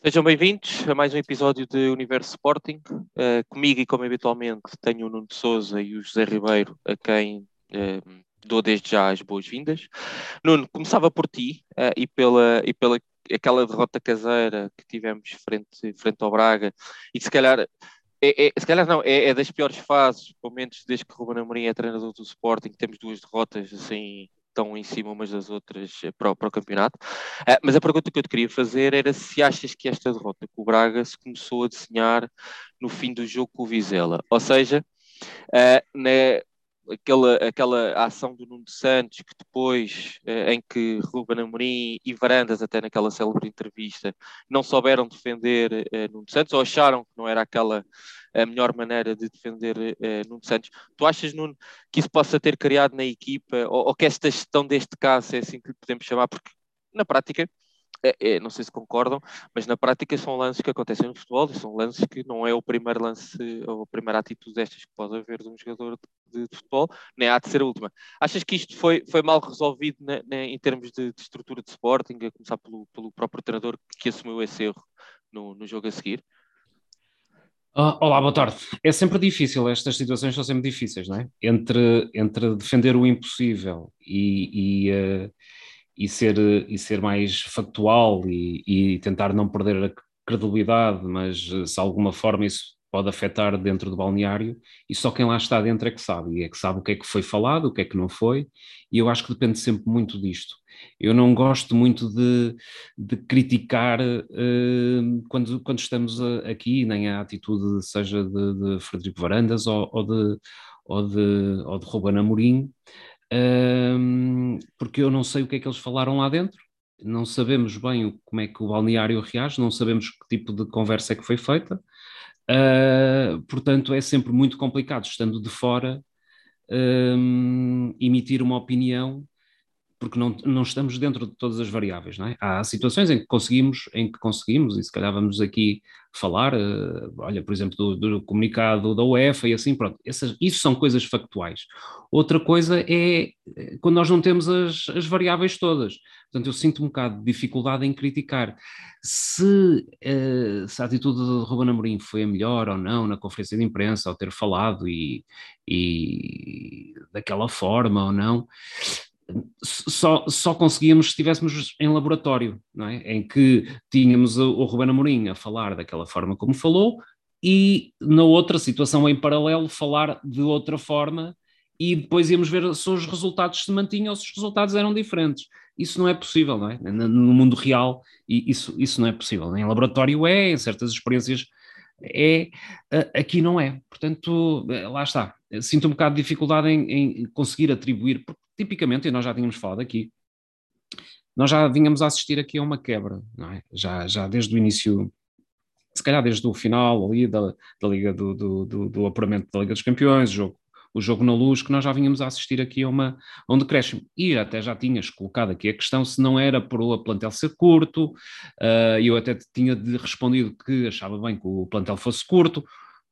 Sejam bem-vindos a mais um episódio de Universo Sporting. Uh, comigo e como habitualmente tenho o Nuno de Souza e o José Ribeiro, a quem uh, dou desde já as boas-vindas. Nuno, começava por ti uh, e, pela, e pela aquela derrota caseira que tivemos frente, frente ao Braga e se calhar é, é, se calhar não, é, é, das piores fases, pelo menos desde que Ruben Amorim é treinador do Sporting, temos duas derrotas assim estão em cima umas das outras eh, para, para o campeonato. Uh, mas a pergunta que eu te queria fazer era se achas que esta derrota com o Braga se começou a desenhar no fim do jogo com o Vizela. Ou seja, uh, aquela, aquela ação do Nuno Santos, que depois, uh, em que Ruben Amorim e Varandas, até naquela célebre entrevista, não souberam defender uh, Nuno Santos, ou acharam que não era aquela a melhor maneira de defender uh, Nuno Santos. Tu achas, Nuno, que isso possa ter criado na equipa, ou, ou que esta gestão deste caso, é assim que lhe podemos chamar, porque na prática, é, é, não sei se concordam, mas na prática são lances que acontecem no futebol e são lances que não é o primeiro lance ou a primeira atitude destas que pode haver de um jogador de, de futebol, nem há de ser a última. Achas que isto foi, foi mal resolvido na, na, em termos de, de, estrutura de Sporting, a começar pelo, pelo próprio treinador que assumiu esse erro no, no jogo a seguir? Uh, olá, boa tarde. É sempre difícil, estas situações são sempre difíceis, não é? Entre, entre defender o impossível e, e, uh, e, ser, e ser mais factual e, e, tentar não perder a credibilidade, mas uh, se de alguma forma isso pode afetar dentro do balneário, e só quem lá está dentro é que sabe, e é que sabe o que é que foi falado, o que é que não foi, e eu acho que depende sempre muito disto. Eu não gosto muito de, de criticar uh, quando, quando estamos a, aqui, nem a atitude seja de, de Frederico Varandas ou, ou, de, ou, de, ou de Ruben Amorim, uh, porque eu não sei o que é que eles falaram lá dentro, não sabemos bem como é que o balneário reage, não sabemos que tipo de conversa é que foi feita, uh, portanto é sempre muito complicado, estando de fora, emitir uma opinião porque não, não estamos dentro de todas as variáveis, não é? Há situações em que conseguimos, em que conseguimos, e se calhar vamos aqui falar, uh, olha, por exemplo, do, do, comunicado da UEFA e assim, pronto, essas, isso são coisas factuais. Outra coisa é eh, quando nós não temos as, as variáveis todas. Portanto, eu sinto um bocado de dificuldade em criticar se, uh, se a atitude de Ruben Amorim foi a melhor ou não na conferência de imprensa, ao ter falado e, e daquela forma ou não só, só conseguíamos se estivéssemos em laboratório, é? em que tínhamos o, Ruben Amorim a falar daquela forma como falou e na outra situação em paralelo falar de outra forma e depois íamos ver se os resultados se mantinham ou se os resultados eram diferentes. Isso não é possível, não é? No mundo real, isso, isso não é possível. Em laboratório é, em certas experiências é, aqui não é. Portanto, lá está. Sinto um bocado de dificuldade em, em conseguir atribuir, porque tipicamente, e nós já tínhamos falado aqui, nós já vínhamos a assistir aqui a uma quebra, é? Já, já desde o início, se calhar desde o final ali da, da Liga do, do, do, do apuramento da Liga dos Campeões, o jogo, o jogo na luz, que nós já vínhamos a assistir aqui a, uma, a um decréscimo. E até já tinhas colocado aqui a questão se não era por o plantel ser curto, uh, eu até tinha respondido que achava bem que o plantel fosse curto,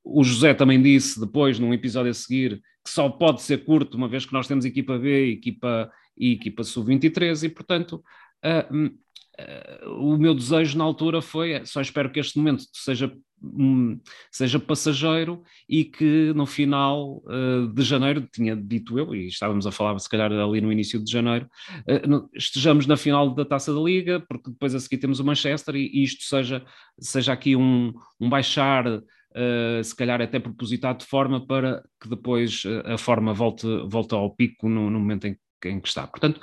o José também disse depois, num episódio a seguir, que só pode ser curto, uma vez que nós temos equipa B equipa, e equipa sub-23, e portanto uh, uh, o meu desejo na altura foi, só espero que este momento seja, um, seja passageiro e que no final uh, de janeiro, tinha dito eu, e estávamos a falar se calhar ali no início de janeiro, estejamos na final da Taça da Liga, porque depois a seguir temos o Manchester e, e isto seja, seja aqui um, um baixar uh, se calhar até propositado de forma para que depois eh, a forma volte, volte ao pico no, no momento em em que está. Portanto,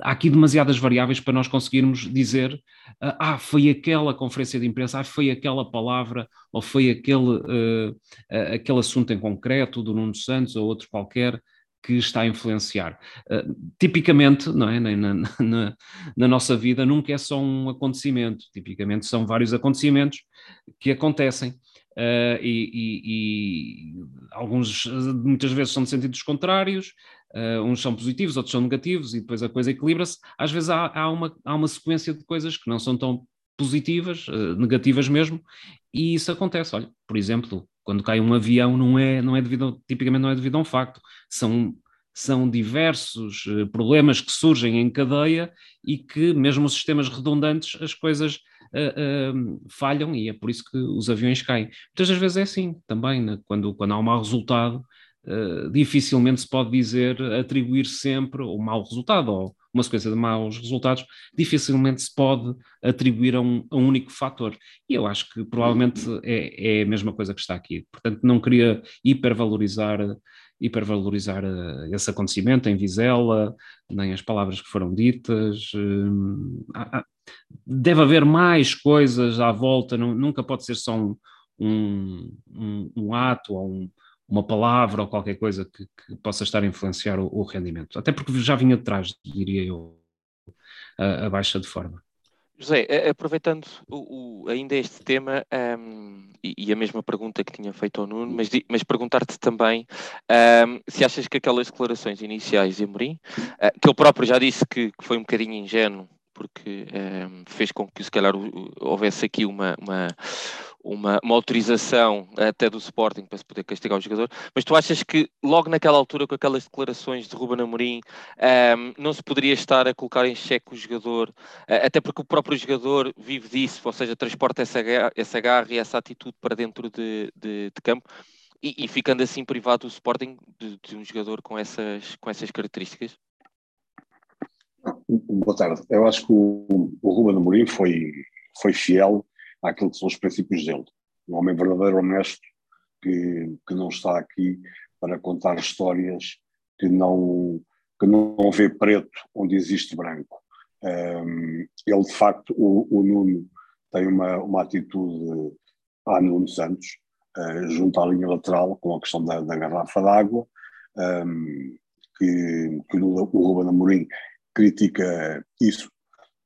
há aqui demasiadas variáveis para nós conseguirmos dizer ah, foi aquela conferência de imprensa, ah, foi aquela palavra, ou foi aquele, uh, aquele assunto em concreto do Nuno Santos ou outro qualquer que está a influenciar. Uh, tipicamente, não é? Na, na, na, nossa vida nunca é só um acontecimento, tipicamente são vários acontecimentos que acontecem Uh, e, e, e, alguns muitas vezes são de sentidos contrários, uh, uns são positivos, outros são negativos, e depois a coisa equilibra-se. Às vezes há, há, uma, há uma sequência de coisas que não são tão positivas, uh, negativas mesmo, e isso acontece. Olha, por exemplo, quando cai um avião, não é, não é devido, tipicamente não é devido a um facto, são são diversos problemas que surgem em cadeia e que, mesmo os sistemas redundantes, as coisas uh, falham e é por isso que os aviões caem. Muitas das vezes é assim também, né? quando, quando há um mau resultado, uh, dificilmente se pode dizer atribuir sempre o mau resultado ou uma sequência de maus resultados, dificilmente se pode atribuir a um, a um único fator. E eu acho que provavelmente é, é, a mesma coisa que está aqui. Portanto, não queria hipervalorizar hipervalorizar uh, esse acontecimento em Vizela, nem as palavras que foram ditas. Uh, deve haver mais coisas à volta, nunca pode ser só um, um, um, ato ou um, uma palavra ou qualquer coisa que, que possa estar a influenciar o, o, rendimento. Até porque já vinha de trás, diria eu, a, a baixa de forma. José, aproveitando o, o, ainda este tema um, e, e, a mesma pergunta que tinha feito ao Nuno, mas, mas perguntar-te também um, se achas que aquelas declarações iniciais de Amorim, uh, que ele próprio já disse que, que, foi um bocadinho ingênuo, porque um, fez com que se calhar houvesse aqui uma, uma, uma, uma, autorização até do Sporting para se poder castigar o jogador, mas tu achas que logo naquela altura, com aquelas declarações de Ruben Amorim, um, não se poderia estar a colocar em xeque o jogador, uh, até porque o próprio jogador vive disso, ou seja, transporta essa, essa garra e essa atitude para dentro de, de, de campo, e, e, ficando assim privado do Sporting de, de, um jogador com essas, com essas características? Boa tarde. Eu acho que o, o Ruben Amorim foi, foi fiel àquilo que são os princípios dele. Um homem verdadeiro, honesto, que, que não está aqui para contar histórias que não, que não vê preto onde existe branco. Um, ele, de facto, o, o, Nuno tem uma, uma atitude a Nuno Santos, uh, junto à linha lateral, com a questão da, da garrafa d'água, um, que, que o, o Ruben Amorim critica isso,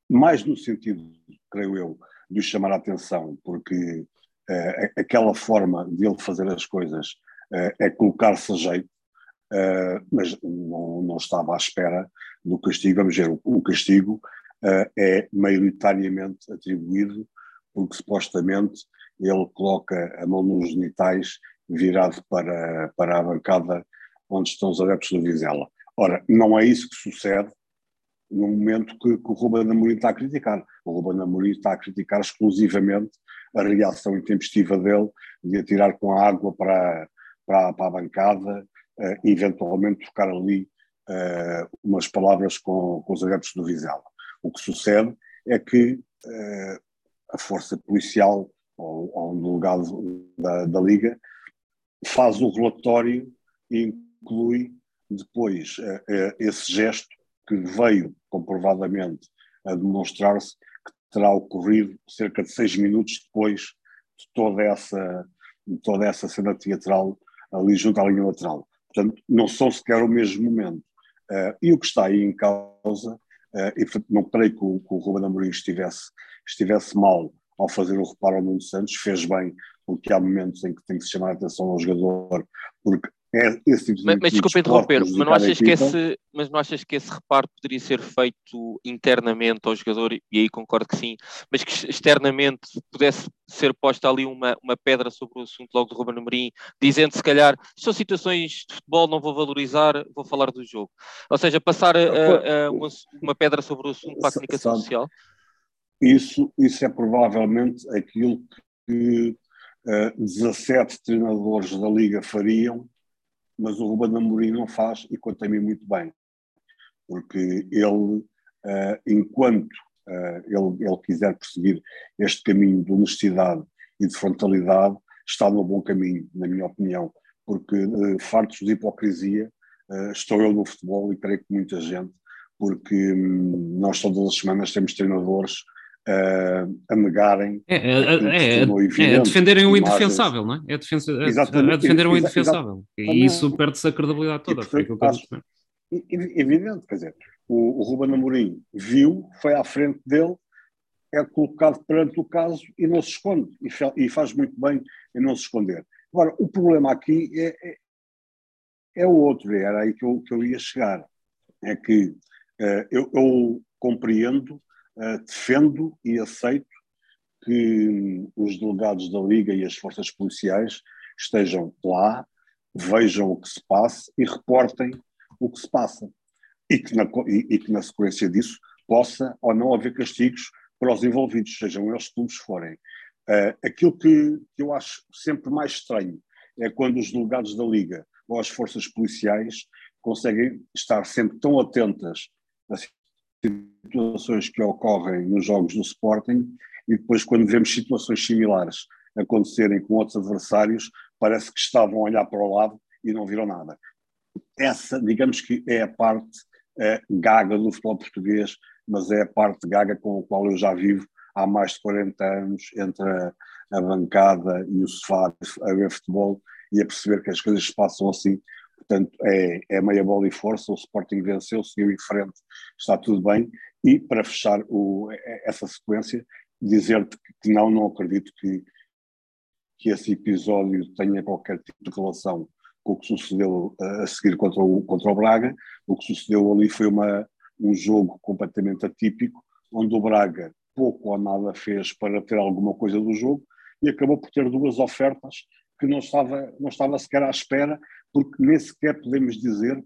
mais no sentido, creio eu, de chamar a atenção, porque uh, aquela forma de ele fazer as coisas uh, é colocar-se a jeito, uh, mas não, não, estava à espera do castigo. Vamos ver, o, o castigo é maioritariamente atribuído porque supostamente ele coloca a mão nos genitais virado para, para a bancada onde estão os adeptos do Vizela. Ora, não é isso que sucede no momento que, que o Ruben Amorim está a criticar. O Ruben Amorim está a criticar exclusivamente a reação intempestiva dele de atirar com a água para, para, para a bancada, uh, eventualmente trocar ali uh, umas palavras com, com os adeptos do Vizela. O que sucede é que uh, a força policial ou, ou um delegado da, da Liga faz o relatório e inclui depois esse gesto que veio comprovadamente a demonstrar-se que terá ocorrido cerca de seis minutos depois de toda essa, toda essa cena teatral ali junto à linha lateral. Portanto, não são sequer o mesmo momento. Uh, e o que está aí em causa, uh, e não creio que o, que o Ruben Amorim estivesse, estivesse mal ao fazer o reparo ao Nuno Santos, fez bem, porque há momentos em que tem que se chamar a atenção ao jogador, porque é esse tipo Mas, mas desculpa interromper, mas não, achas que esse, mas não achas que esse reparo poderia ser feito internamente ao jogador, e aí concordo que sim, mas que externamente pudesse ser posta ali uma, uma pedra sobre o assunto logo do Ruben Amorim, dizendo se calhar, são situações de futebol, não vou valorizar, vou falar do jogo. Ou seja, passar a, a, uma, uma, pedra sobre o assunto para a comunicação social? Isso, isso é provavelmente aquilo que uh, 17 treinadores da Liga fariam mas o Ruben Amorim não faz e conta a mim muito bem, porque ele, uh, enquanto uh, ele, ele quiser perseguir este caminho de honestidade e de frontalidade, está no bom caminho, na minha opinião, porque uh, fartos de hipocrisia, uh, estou eu no futebol e creio que muita gente, porque um, nós todas as semanas temos treinadores uh, a negarem. É, é, é, é, é defenderem o indefensável, não é? É, defensa, é, é defender o indefensável. E isso perde-se a credibilidade toda. E, portanto, acho, evidente, quer dizer, o, o Ruben Amorim viu, foi à frente dele, é colocado perante o caso e não se esconde. E, e faz muito bem em não se esconder. Agora, o problema aqui é, é, é o outro, era aí que eu, que eu ia chegar. É que uh, eu, eu compreendo defendo e aceito que os delegados da Liga e as forças policiais estejam lá, vejam o que se passa e reportem o que se passa. E que na, e, e que na sequência disso possa ou não haver castigos para os envolvidos, sejam eles clubes forem. Uh, aquilo que, que eu acho sempre mais estranho é quando os delegados da Liga ou as forças policiais conseguem estar sempre tão atentas às situações que ocorrem nos jogos do Sporting e depois quando vemos situações similares acontecerem com outros adversários, parece que estavam a olhar para o lado e não viram nada. Essa, digamos que é a parte é, gaga do futebol português, mas é a parte gaga com a qual eu já vivo há mais de 40 anos entre a, a bancada e o sofá a ver futebol e a perceber que as coisas se passam assim. Portanto, é, é meia bola e força. O Sporting venceu, seguiu em frente, está tudo bem. E para fechar o, essa sequência, dizer-te que não, não acredito que, que esse episódio tenha qualquer tipo de relação com o que sucedeu a seguir contra o, contra o Braga. O que sucedeu ali foi uma, um jogo completamente atípico, onde o Braga pouco ou nada fez para ter alguma coisa do jogo e acabou por ter duas ofertas que não estava, não estava sequer à espera, porque nem sequer podemos dizer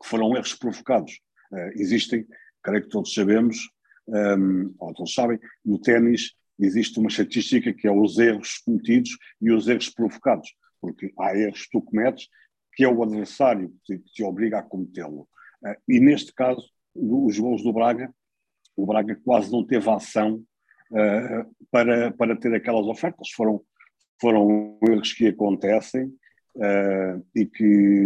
que foram erros provocados. Uh, existem, creio que todos sabemos, um, ehm, ou todos sabem, no ténis existe uma estatística que é os erros cometidos e os erros provocados, porque há erros que tu cometes que é o adversário que te, que te obriga a cometê-lo. Uh, e neste caso, os gols do Braga, o Braga quase não teve ação uh, para, para ter aquelas ofertas, foram foram erros que acontecem uh, e que,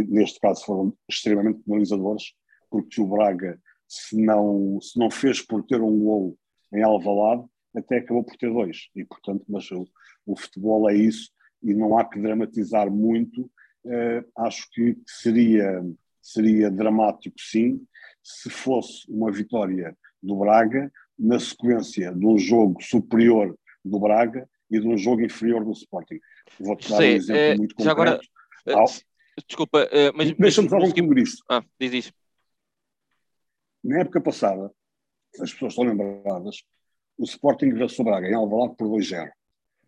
neste caso, foram extremamente penalizadores, porque o Braga, se não, se não fez por ter um gol em Alvalade, até acabou por ter dois. E, portanto, mas o, o futebol é isso e não há que dramatizar muito. Uh, acho que seria, seria dramático, sim, se fosse uma vitória do Braga na sequência de um jogo superior do Braga e de um jogo inferior do Sporting. Vou-te dar um exemplo é, muito concreto. Agora, uh, desculpa, uh, mas... Deixa-me só concluir isto. Ah, diz isso. Na época passada, as pessoas estão lembradas, o Sporting venceu o Braga em Alvalade por 2-0.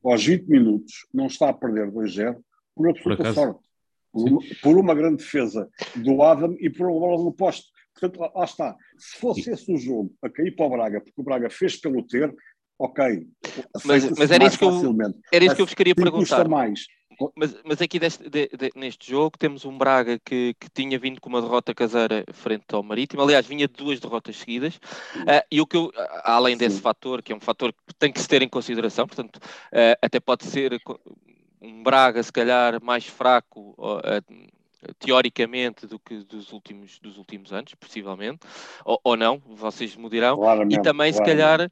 Aos 20 minutos, não está a perder 2-0 por absoluta por sorte. Por uma, por uma, grande defesa do Adam e por uma bola no poste. Portanto, lá, lá está. Se fosse esse o jogo a cair para o Braga, porque o Braga fez pelo ter, ok. Mas, mas era, isso que eu, era isso que eu vos queria perguntar. Mais. Mas, mas aqui deste, de, de, neste jogo temos um Braga que, que tinha vindo com uma derrota caseira frente ao Marítimo, aliás, vinha de duas derrotas seguidas, uh, e o que eu, além desse Sim. fator, que é um fator que tem que se ter em consideração, portanto, uh, até pode ser um Braga, se calhar, mais fraco. Uh, teoricamente do que dos últimos, dos últimos anos, possivelmente, ou, ou não, vocês me dirão, e também se calhar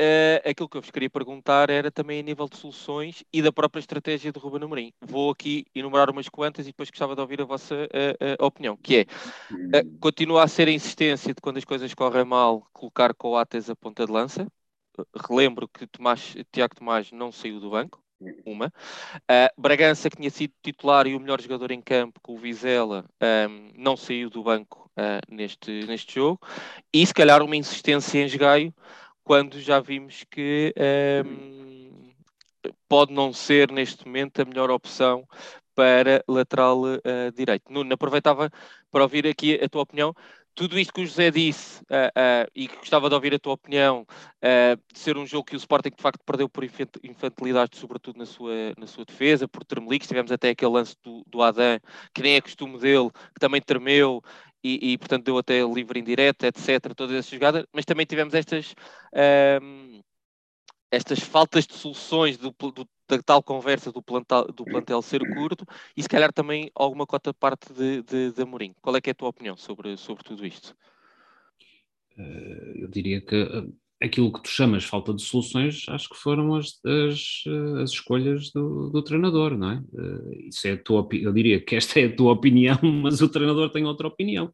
Uh, aquilo que eu vos queria perguntar era também a nível de soluções e da própria estratégia de Ruben Amorim. Vou aqui enumerar umas quantas e depois gostava de ouvir a vossa uh, uh, opinião, que é, continua a ser a insistência de quando as coisas correm mal, colocar Coates a ponta de lança. Relembro que Tomás, Tiago Tomás não saiu do banco, uma. Bragança, que tinha sido titular e o melhor jogador em campo, com o Vizela, um, não saiu do banco neste, neste jogo. E se calhar uma insistência em esgaio, quando já vimos que um, ehm, pode não ser neste momento a melhor opção para lateral uh, direito. Nuno, aproveitava para ouvir aqui a tua opinião. Tudo isto que o José disse, uh, uh, e que gostava de ouvir a tua opinião, de ser um jogo que o Sporting de facto perdeu por infantilidade, sobretudo na sua, na sua defesa, por termeliques. Tivemos até aquele lance do, do Adam, que nem é costume dele, que também tremeu e, e, portanto deu até livre indireto, etc. Todas essas jogadas, mas também tivemos estas, um, estas faltas de soluções do, do, da tal conversa do plantel, do plantel ser curto e se calhar também alguma cota parte de, de, de Amorim. Qual é que é a tua opinião sobre, sobre tudo isto? Eh, eu diria que aquilo que tu chamas falta de soluções, acho que foram as, as, as escolhas do, do, treinador, não é? Eh, isso é a tua, eu diria que esta é a tua opinião, mas o treinador tem outra opinião.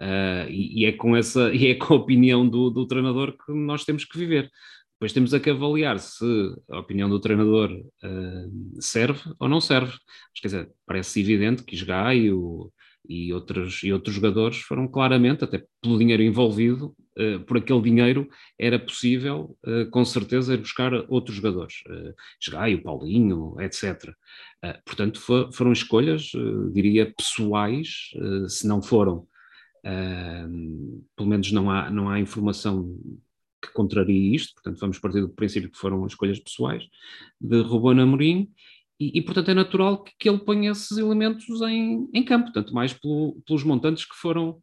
Uh, e, e, é com essa, e é com a opinião do, do treinador que nós temos que viver. Depois temos a que avaliar se a opinião do treinador uh, serve ou não serve. Mas, quer dizer, parece evidente que Isgaio e outros, e outros jogadores foram claramente, até pelo dinheiro envolvido, uh, por aquele dinheiro era possível, uh, com certeza, ir buscar outros jogadores, uh, o Paulinho, etc. Portanto, for, foram escolhas, diria, pessoais, se não foram, pelo menos não há, não há informação que contraria isto, portanto vamos partir do princípio que foram escolhas pessoais de Ruben Amorim, e, e, portanto é natural que, que, ele ponha esses elementos em, em campo, tanto mais pelo, pelos montantes que foram,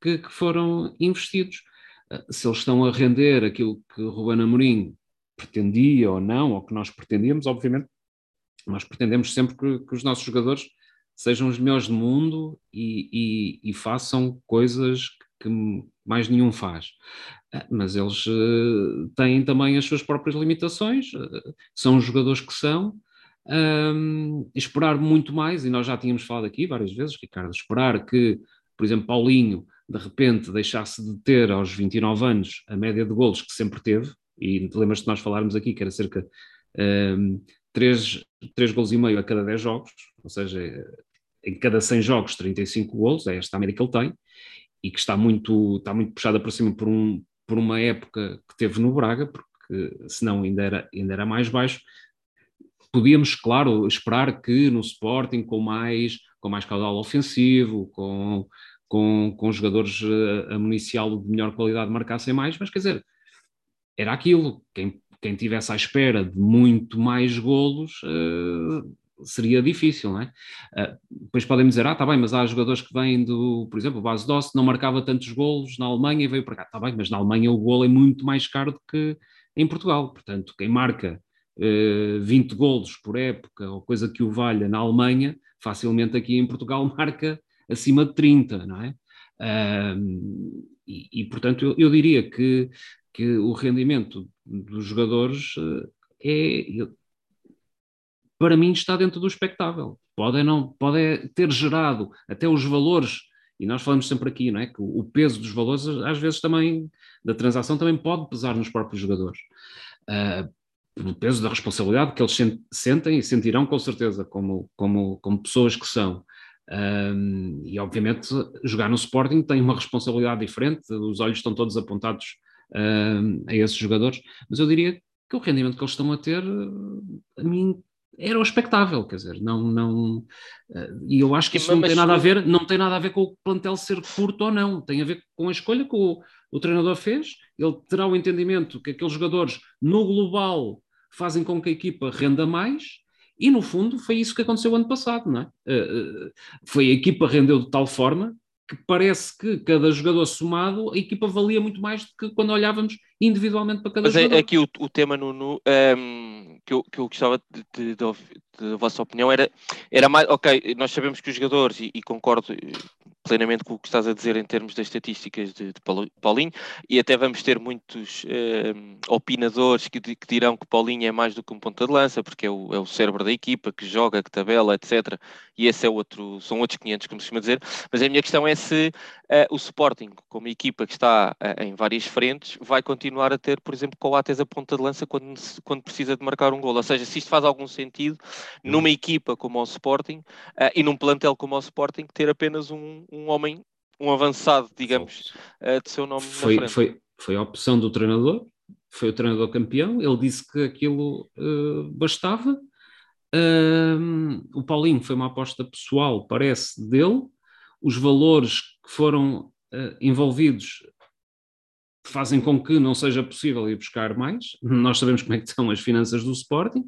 que, que, foram investidos. Ah, se eles estão a render aquilo que Ruben Amorim pretendia ou não, ou que nós pretendíamos, obviamente, nós pretendemos sempre que, que os nossos jogadores sejam os melhores do mundo e, e, e façam coisas que mais nenhum faz. Ah, mas eles uh, têm também as suas próprias limitações, são os jogadores que são. Um, esperar muito mais, e nós já tínhamos falado aqui várias vezes, Ricardo, esperar que, por exemplo, Paulinho de repente deixasse de ter aos 29 anos a média de golos que sempre teve, e lembras-te de nós falarmos aqui que era cerca um, 3, 3 golos e meio a cada 10 jogos, ou seja, em cada 100 jogos 35 golos, é esta a média que ele tem, e que está muito, está muito puxada para cima por, um, por uma época que teve no Braga, porque senão ainda era, ainda era mais baixo. Podíamos, claro, esperar que no Sporting, com mais, com mais caudal ofensivo, com, com, com jogadores a, a municial de melhor qualidade marcassem mais, mas quer dizer, era aquilo. Quem, quem tivesse à espera de muito mais golos uh, seria difícil, não é? Uh, depois podem dizer, ah, está bem, mas há jogadores que vêm do, por exemplo, o Base Doce não marcava tantos golos na Alemanha e veio para cá. Está bem, mas na Alemanha o golo é muito mais caro do que em Portugal. Portanto, quem marca eh, 20 golos por época ou coisa que o valha na Alemanha, facilmente aqui em Portugal marca acima de 30, não é? E, e, portanto, eu, eu, diria que, que o rendimento dos jogadores uh, é, para mim está dentro do espectável. Pode, não, pode ter gerado até os valores, e nós falamos sempre aqui, não é? que o peso dos valores, às vezes também, da transação, também pode pesar nos próprios jogadores. Uh, o peso da responsabilidade que eles sentem e sentirão com certeza, como, como, como pessoas que são. Um, e obviamente jogar no Sporting tem uma responsabilidade diferente, os olhos estão todos apontados um, a esses jogadores, mas eu diria que o rendimento que eles estão a ter, a mim era o expectável, quer dizer, não, não, eh, e eu acho que isso não tem nada a ver, não tem nada a ver com o plantel ser curto ou não, tem a ver com a escolha que o, o treinador fez, ele terá o entendimento que aqueles jogadores no global fazem com que a equipa renda mais, e no fundo foi isso que aconteceu ano passado, não é? Eh, eh, foi a equipa rendeu de tal forma que parece que cada jogador somado, a equipa valia muito mais do que quando olhávamos individualmente para cada Mas é jogador. Mas aqui o, o tema, Nuno, um, ehm, que, eu, que eu gostava de, de, de, de, vossa opinião era, era mais, ok, nós sabemos que os jogadores, e, e concordo plenamente com o que estás a dizer em termos das estatísticas de, de Paulinho, e até vamos ter muitos uh, opinadores que, que, dirão que Paulinho é mais do que um ponta de lança, porque é o, é o cérebro da equipa, que joga, que tabela, etc. E esse é outro, são outros 500, como se costuma dizer. Mas a minha questão é se o Sporting, como equipa que está uh, em várias frentes, vai continuar a ter, por exemplo, Coates a ponta de lança quando, quando precisa de marcar um gol. Ou seja, se isto faz algum sentido numa equipa como o Sporting e num plantel como o Sporting, ter apenas um um homem, um avançado, digamos, de seu nome foi, na frente. Foi, foi a opção do treinador, foi o treinador campeão, ele disse que aquilo uh, bastava. Uh, o Paulinho foi uma aposta pessoal, parece, dele. Os valores que foram uh, envolvidos fazem com que não seja possível ir buscar mais. Nós sabemos como é que estão as finanças do Sporting.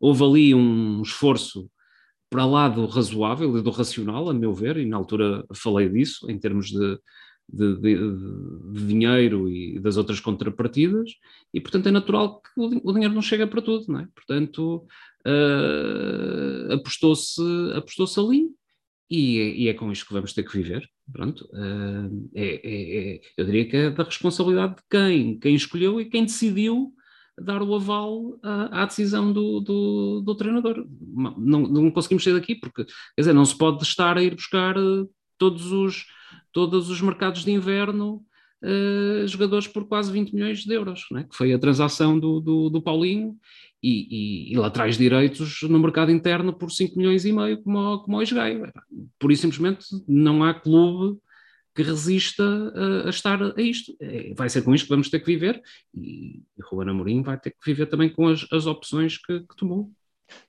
Houve ali um esforço para lá do razoável e do racional, a meu ver, e na altura falei disso, em termos de, de, de, de dinheiro e das outras contrapartidas, e portanto é natural que o, o dinheiro não chega para tudo, não é? Portanto, uh, apostou-se apostou ali, e e é, com isto que vamos ter que viver. Pronto, uh, é, é, eu diria que é da responsabilidade de quem, quem escolheu e quem decidiu dar o aval à, à decisão do, do, do, treinador. Não, não conseguimos sair daqui, porque, quer dizer, não se pode estar a ir buscar eh, todos os, todos os mercados de inverno uh, jogadores por quase 20 milhões de euros, é? que foi a transação do, do, do Paulinho, e, e, e direitos no mercado interno por 5 milhões e meio, como, como o Esgaio. Por isso, simplesmente, não há clube que resista a, a, estar a isto. É, vai ser com isto que vamos ter que viver e, e Ruben Amorim vai ter que viver também com as, as opções que, que tomou.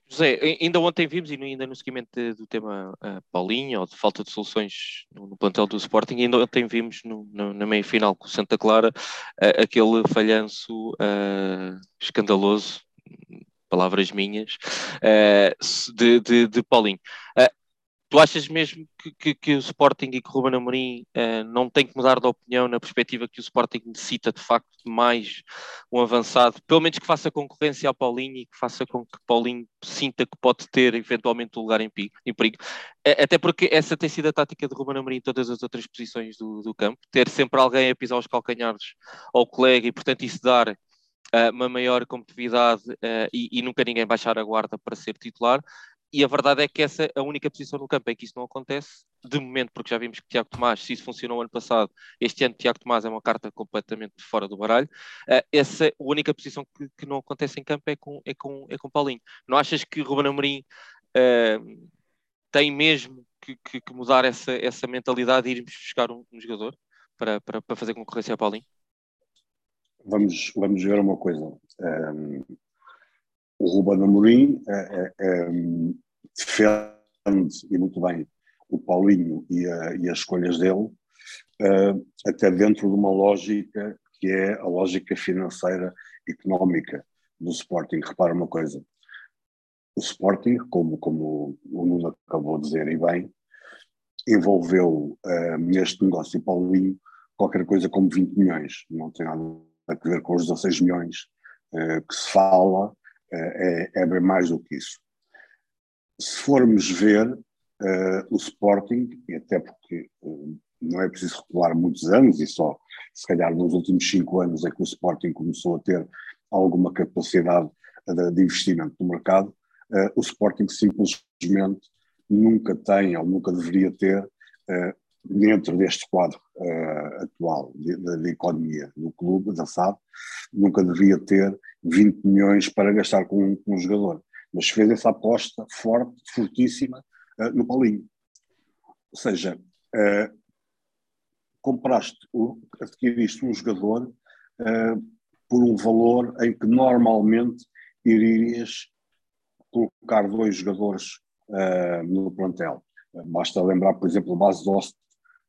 José, ainda ontem vimos, e ainda no seguimento do tema uh, Paulinho, ou de falta de soluções no, no plantel do Sporting, ainda ontem vimos no, no, na meia-final com o Santa Clara uh, aquele falhanço uh, escandaloso, palavras minhas, de, de, de Paulinho. Tu achas mesmo que, que, que, o Sporting e que o Ruben Amorim uh, não tem que mudar de opinião na perspectiva que o Sporting necessita de facto de mais um avançado, pelo menos que faça concorrência ao Paulinho e que faça com que Paulinho sinta que pode ter eventualmente um lugar em, em perigo? Uh, até porque essa tem sido a tática de Ruben Amorim em todas as outras posições do, do campo, ter sempre alguém a pisar os calcanhares ao colega e portanto isso dar uh, uma maior competitividade e, e nunca ninguém baixar a guarda para ser titular e a verdade é que essa é a única posição no campo em que isso não acontece, de momento, porque já vimos que Tiago Tomás, se isso funcionou ano passado, este ano Tiago Tomás é uma carta completamente fora do baralho. Uh, essa a única posição que, que, não acontece em campo é com, é com, é com Paulinho. Não achas que Ruben Amorim uh, tem mesmo que, que, que, mudar essa, essa mentalidade e irmos buscar um, um jogador para, para, para, fazer concorrência a Paulinho? Vamos, vamos ver uma coisa. Um, o Ruben Amorim é, é, defende, e muito bem, o Paulinho e, a, e as escolhas dele, uh, até dentro de uma lógica que é a lógica financeira económica do Sporting. Repara uma coisa, o Sporting, como, como o Nuno acabou de dizer e bem, envolveu neste negócio Paulinho qualquer coisa como 20 milhões, não tem nada a ver com os 16 milhões que se fala, é, é bem mais do que isso. Se formos ver uh, o Sporting, e até porque uh, não é preciso recuar muitos anos, e só se calhar nos últimos cinco anos é que o Sporting começou a ter alguma capacidade de, de investimento no mercado, uh, o Sporting simplesmente nunca tem ou nunca deveria ter dentro deste quadro uh, atual de, economia do clube, da SAD, nunca devia ter 20 milhões para gastar com, com um jogador. Mas fez essa aposta forte, fortíssima, uh, no Paulinho. Ou seja, uh, compraste, adquiriste um jogador por um valor em que normalmente irias colocar dois jogadores no plantel. Basta lembrar, por exemplo, o Base Dost,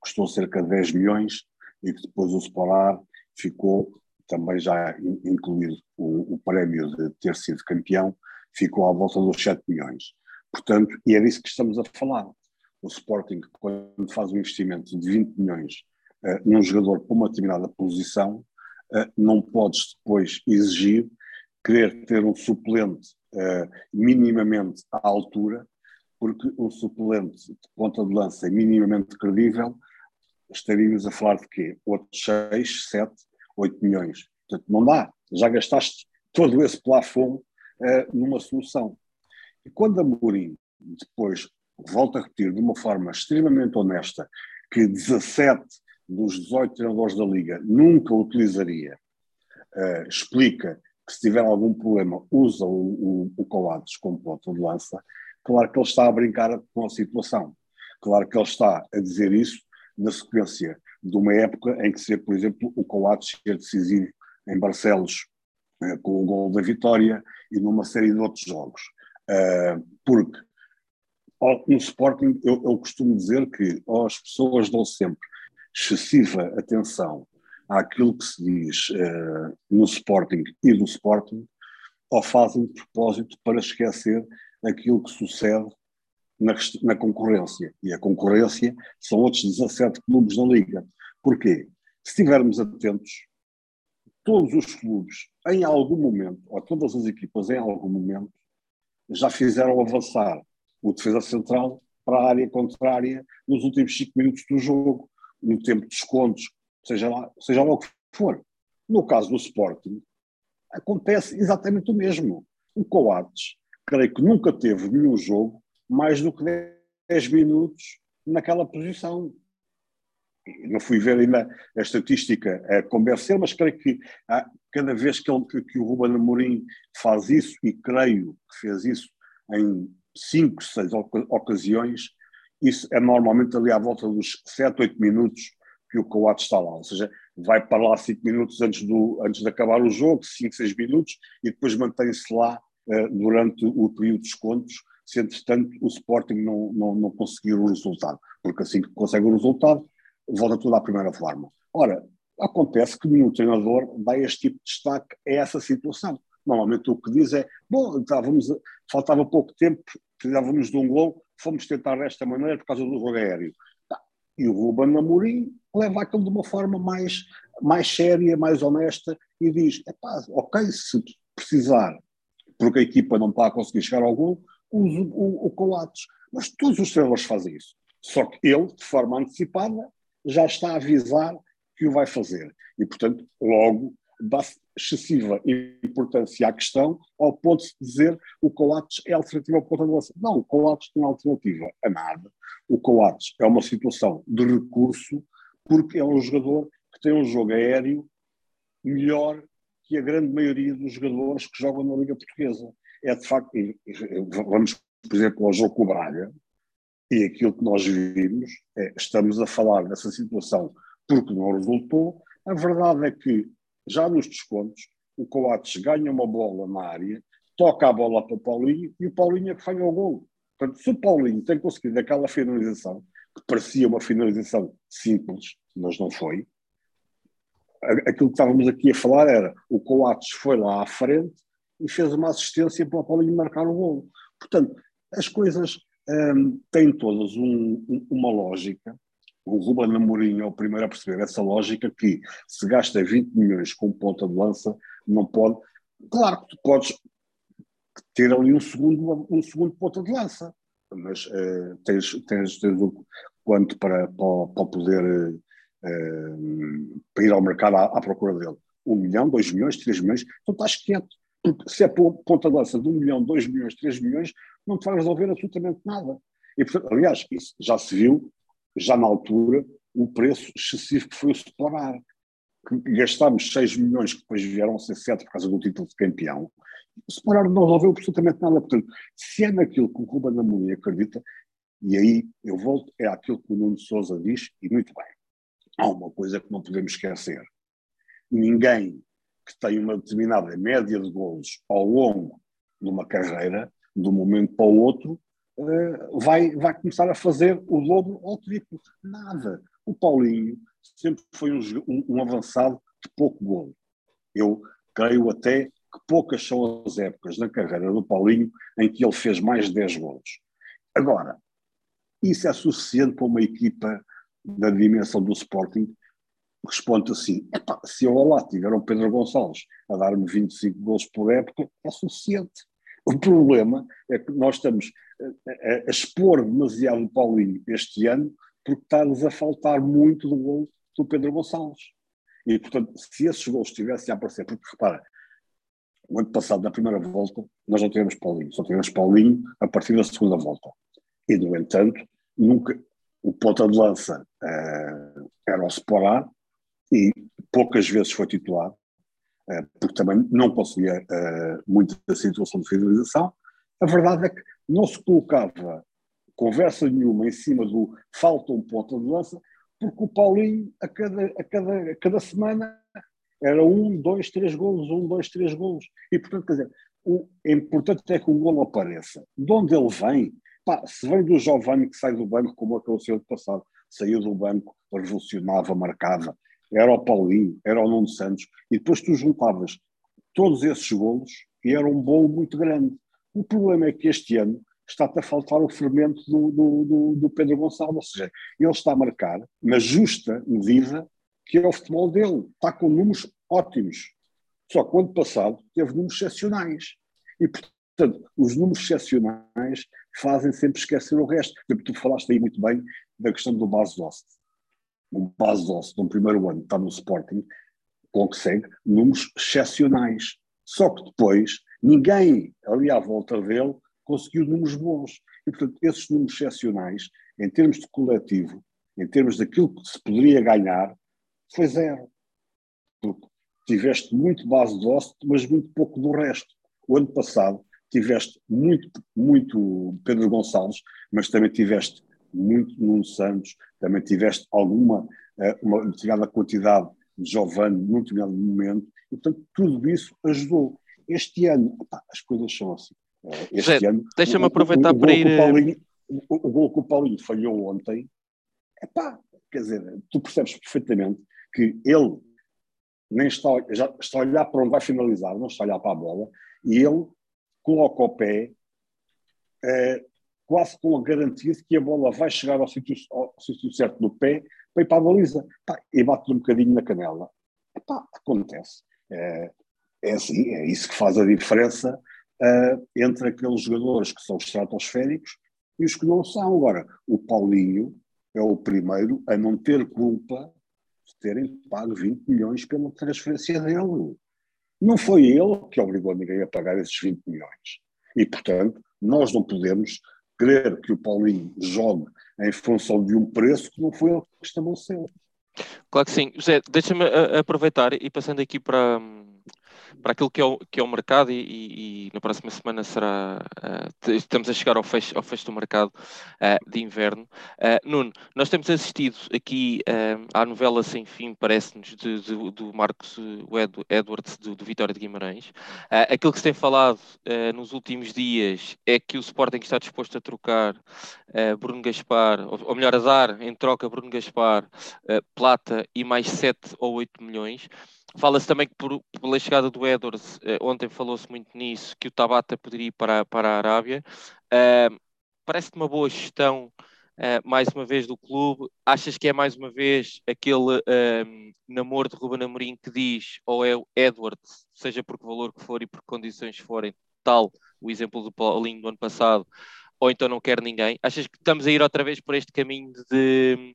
custou cerca de 10 milhões e que depois o Sporar ficou também já incluído o, o, prémio de ter sido campeão, ficou à volta dos 7 milhões. Portanto, e é disso que estamos a falar. O Sporting, quando faz um investimento de 20 milhões uh, num jogador para uma determinada posição, uh, não podes depois exigir querer ter um suplente uh, minimamente à altura, porque um suplente de ponta de lança minimamente credível estaríamos a falar de quê? Outros 6, 7, 8 milhões. Portanto, não dá. Já gastaste todo esse plafond uh, numa solução. E quando a Mourinho depois volta a repetir de uma forma extremamente honesta que 17 dos 18 treinadores da Liga nunca utilizaria, uh, explica que se tiver algum problema usa o, o, o Coates como ponto de lança, claro que ele está a brincar com a situação. Claro que ele está a dizer isso na sequência de uma época em que por exemplo, o Coates ser decisivo em Barcelos eh, com o gol da vitória e numa série de outros jogos. Uh, porque no Sporting eu, eu, costumo dizer que as pessoas dão sempre excessiva atenção àquilo que se diz uh, no Sporting e do Sporting ou fazem de propósito para esquecer aquilo que sucede na, na concorrência. E a concorrência são outros 17 clubes da Liga. Porquê? Se estivermos atentos, todos os clubes, em algum momento, ou todas as equipas, em algum momento, já fizeram avançar o defesa central para a área contrária nos últimos 5 minutos do jogo, no tempo de descontos, seja lá, seja lá o que for. No caso do Sporting, acontece exatamente o mesmo. O Coates, creio que nunca teve nenhum jogo mais do que 10 minutos naquela posição. Não fui ver ainda a estatística a convencer, mas creio que ah, cada vez que, ele, que o Ruben Amorim faz isso, e creio que fez isso em 5, 6 ocasiões, isso é normalmente ali à volta dos 7, 8 minutos que o Coates está lá. Ou seja, vai para lá 5 minutos antes, do, antes de acabar o jogo, 5, 6 minutos, e depois mantém-se lá uh, durante o período de descontos, se entretanto o Sporting não, não, não conseguir o resultado, porque assim que consegue o resultado, volta tudo à primeira forma. Ora, acontece que nenhum treinador dá este tipo de destaque a essa situação. Normalmente o que diz é, bom, estávamos, faltava pouco tempo, precisávamos de um gol, fomos tentar desta maneira por causa do jogo aéreo. Tá. E o Ruben Amorim leva aquilo de uma forma mais, mais séria, mais honesta e diz, ok, se precisar, porque a equipa não está a conseguir chegar ao gol, use o, o. Mas todos os treinadores fazem isso. Só que ele, de forma antecipada, já está a avisar que o vai fazer. E, portanto, logo dá-se excessiva importância à questão, ao ponto de dizer o Coates é alternativa ao ponta de lança. Não, o Coates não é alternativa a nada. O Coates é uma situação de recurso, porque é um jogador que tem um jogo aéreo melhor que a grande maioria dos jogadores que jogam na Liga Portuguesa é de facto, vamos, por exemplo, ao jogo com o Braga, e aquilo que nós vimos, é, estamos a falar dessa situação porque não resultou. A verdade é que, já nos descontos, o Coates ganha uma bola na área, toca a bola para o Paulinho e o Paulinho é que falha o gol. Portanto, se o Paulinho tem conseguido aquela finalização, que parecia uma finalização simples, mas não foi, aquilo que estávamos aqui a falar era o Coates foi lá à frente e fez uma assistência para o Paulinho marcar o gol. Portanto, as coisas hum, têm todas um, um, uma lógica. O Ruben Amorim é o primeiro a perceber essa lógica que se gasta 20 milhões com ponta de lança, não pode... Claro que tu podes ter ali um segundo, um segundo ponta de lança, mas uh, tens, tens, tens o quanto para, para, para poder uh, para ir ao mercado à, à procura dele. Um milhão, dois milhões, três milhões, então estás quieto porque se é ponta lança de 1 milhão, 2 milhões, 3 milhões, não te vai resolver absolutamente nada. E, portanto, aliás, isso já se viu, já na altura, o preço excessivo que foi o separar. Gastámos 6 milhões, que depois vieram a ser 7 por causa do título de campeão. O separar não resolveu absolutamente nada. Portanto, se é naquilo que o Ruben Amorim acredita, e aí eu volto, é aquilo que o Nuno Souza diz, e muito bem. Há uma coisa que não podemos esquecer. Ninguém que tem uma determinada média de golos ao longo de uma carreira, de um momento para o outro, uh, vai, vai começar a fazer o dobro ou o triplo. Nada. O Paulinho sempre foi um, um, avançado de pouco golo. Eu creio até que poucas são as épocas na carreira do Paulinho em que ele fez mais de 10 golos. Agora, isso é suficiente para uma equipa da dimensão do Sporting responde assim: se eu lá tiver o Pedro Gonçalves a dar-me 25 gols por época, é suficiente. O problema é que nós estamos a, a, a expor demasiado o Paulinho este ano, porque está-nos a faltar muito do gol do Pedro Gonçalves. E, portanto, se esses gols estivessem a aparecer, porque repara, o ano passado, na primeira volta, nós não tivemos Paulinho, só tivemos Paulinho a partir da segunda volta. E, no entanto, nunca o ponta de lança uh, era o Sporá, e poucas vezes foi titular, eh, porque também não conseguia eh, muito da situação de fidelização. A verdade é que não se colocava conversa nenhuma em cima do falta um ponto de lança, porque o Paulinho, a cada, a cada, a cada semana, era um, dois, três golos, um, dois, três golos. E, portanto, quer dizer, o importante é que o golo apareça. De onde ele vem? Pá, se vem do Giovanni que sai do banco, como aconteceu no passado, saiu do banco, revolucionava, marcava, era o Paulinho, era o Nuno Santos, e depois tu juntavas todos esses golos e era um bolo muito grande. O problema é que este ano está-te a faltar o fermento do, do, do, do, Pedro Gonçalves, ou seja, ele está a marcar na justa medida que é o futebol dele, está com números ótimos. Só que o ano passado teve números excepcionais. E, portanto, os números excepcionais fazem sempre esquecer o resto. Tu falaste aí muito bem da questão do base Dost o base doce no primeiro ano está no Sporting, consegue números excepcionais. Só que depois ninguém ali à volta dele conseguiu números bons. E, portanto, esses números excepcionais, em termos de coletivo, em termos daquilo que se poderia ganhar, foi zero. Porque tiveste muito base doce, mas muito pouco do resto. O ano passado tiveste muito, muito Pedro Gonçalves, mas também tiveste muito Nuno Santos, também tiveste alguma, eh, uma determinada quantidade de Giovanni num determinado momento, e portanto tudo isso ajudou. este ano, opa, as coisas são assim. Eh, este Zé, ano. Deixa-me aproveitar o, para ir. O, Paulinho, o, o gol que o Paulinho falhou ontem, epá, quer dizer, tu percebes perfeitamente que ele nem está, já está a olhar para onde vai finalizar, não está a olhar para a bola, e ele coloca o pé eh, quase com a garantia de que a bola vai chegar ao sítio, ao sítio certo do pé para ir para a baliza. Pá, e bate um bocadinho na canela. Acontece. É, é assim, é isso que faz a diferença uh, entre aqueles jogadores que são estratosféricos e os que não são. Agora, o Paulinho é o primeiro a não ter culpa de terem pago 20 milhões pela transferência dele. Não foi ele que obrigou ninguém a pagar esses 20 milhões. E, portanto, nós não podemos querer que o Paulinho jogue em função de um preço que não foi ele que estabeleceu. Claro que sim. José, deixa-me aproveitar e passando aqui para, para aquilo que é o, que é o mercado e, e, e na próxima semana será uh, estamos a chegar ao fecho, ao fecho do mercado uh, de inverno. Uh, Nuno, nós temos assistido aqui à novela sem fim, parece-nos, do Marcos Edwards do, do, Vitória de Guimarães. aquilo que se tem falado nos últimos dias é que o Sporting está disposto a trocar Bruno Gaspar, ou, ou, melhor, a dar em troca Bruno Gaspar, Plata e mais 7 ou 8 milhões. Fala-se também que por, pela chegada do Edwards, eh, ontem falou-se muito nisso, que o Tabata poderia ir para, para a Arábia. Uh, Parece-te uma boa gestão, uh, mais uma vez, do clube. Achas que é mais uma vez aquele uh, namoro de Ruben Amorim que diz, ou é o Edwards, seja por que valor que for e por que condições forem, tal o exemplo do Paulinho do ano passado, ou então não quer ninguém? Achas que estamos a ir outra vez por este caminho de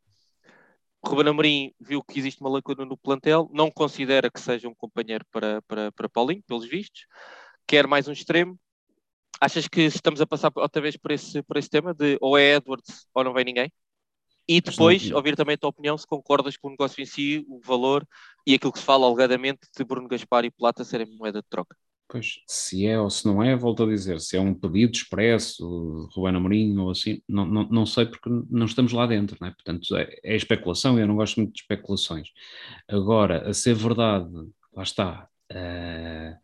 Ruben Amorim viu que existe uma lacuna no plantel, não considera que seja um companheiro para, para, para Paulinho, pelos vistos, quer mais um extremo. Achas que estamos a passar outra vez por esse, por esse tema de ou é Edwards ou não vem ninguém? E depois ouvir também a tua opinião se concordas com o negócio em si, o valor e aquilo que se fala alegadamente de Bruno Gaspar e Plata serem moeda de troca. Pois, se é ou se não é, volto a dizer, se é um pedido expresso, Ruben Amorim ou assim, não, não, não sei porque não estamos lá dentro, não é? Portanto, é, é especulação eu não gosto muito de especulações. Agora, a ser verdade, lá está, uh,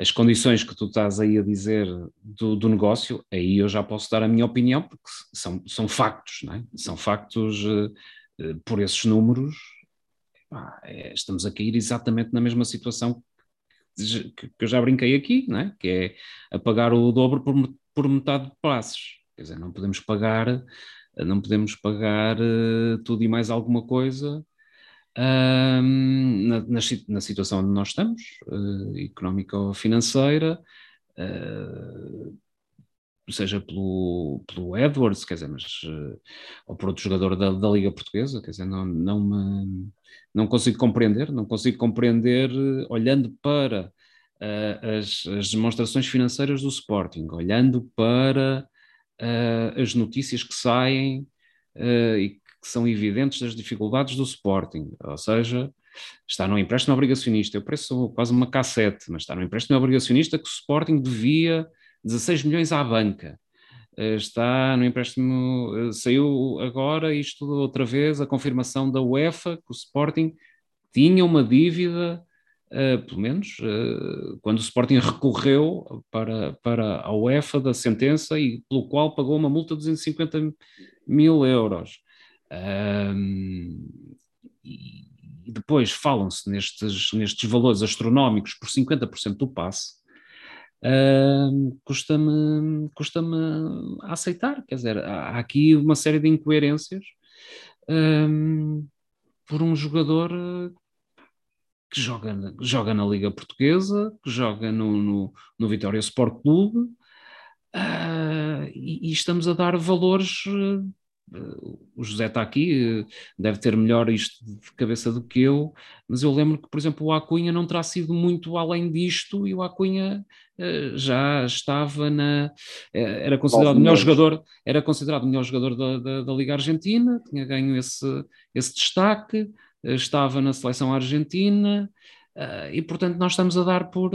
as condições que tu estás aí a dizer do, do, negócio, aí eu já posso dar a minha opinião, porque são, são factos, não é? São factos uh, uh, por esses números, é, estamos a cair exatamente na mesma situação que eu já brinquei aqui, não é? que é a pagar o dobro por, por metade de passos. Quer dizer, não podemos pagar, não podemos pagar uh, tudo e mais alguma coisa na, na, na, situação onde nós estamos, uh, económica ou financeira, uh, seja pelo, pelo Edwards, quer dizer, mas, ou por outro jogador da, da Liga Portuguesa, quer dizer, não, não me não consigo compreender, não consigo compreender olhando para uh, as, as, demonstrações financeiras do Sporting, olhando para uh, as notícias que saem uh, e que são evidentes das dificuldades do Sporting, ou seja, está no empréstimo obrigacionista, eu pareço quase uma cassete, mas está no empréstimo obrigacionista que o Sporting devia 16 milhões à banca está no empréstimo, saiu agora isto outra vez, a confirmação da UEFA que o Sporting tinha uma dívida, uh, pelo menos uh, quando o Sporting recorreu para, para a UEFA da sentença e pelo qual pagou uma multa de 250 mil euros. Um, e depois falam-se nestes, nestes valores astronómicos por 50% do passe, Uh, custa-me custa aceitar, quer dizer, há, aqui uma série de incoerências por um jogador que joga, joga na Liga Portuguesa, que joga no, no, no Vitória Sport Clube, uh, e, e, estamos a dar valores uh, o José está aqui, deve ter melhor isto de cabeça do que eu, mas eu lembro que, por exemplo, o Acunha não terá sido muito além disto e o Acunha eh, já estava na. Eh, era considerado o melhor jogador, era considerado o melhor jogador da, da, da, Liga Argentina, tinha ganho esse, esse destaque, eh, estava na seleção argentina e, portanto, nós estamos a dar por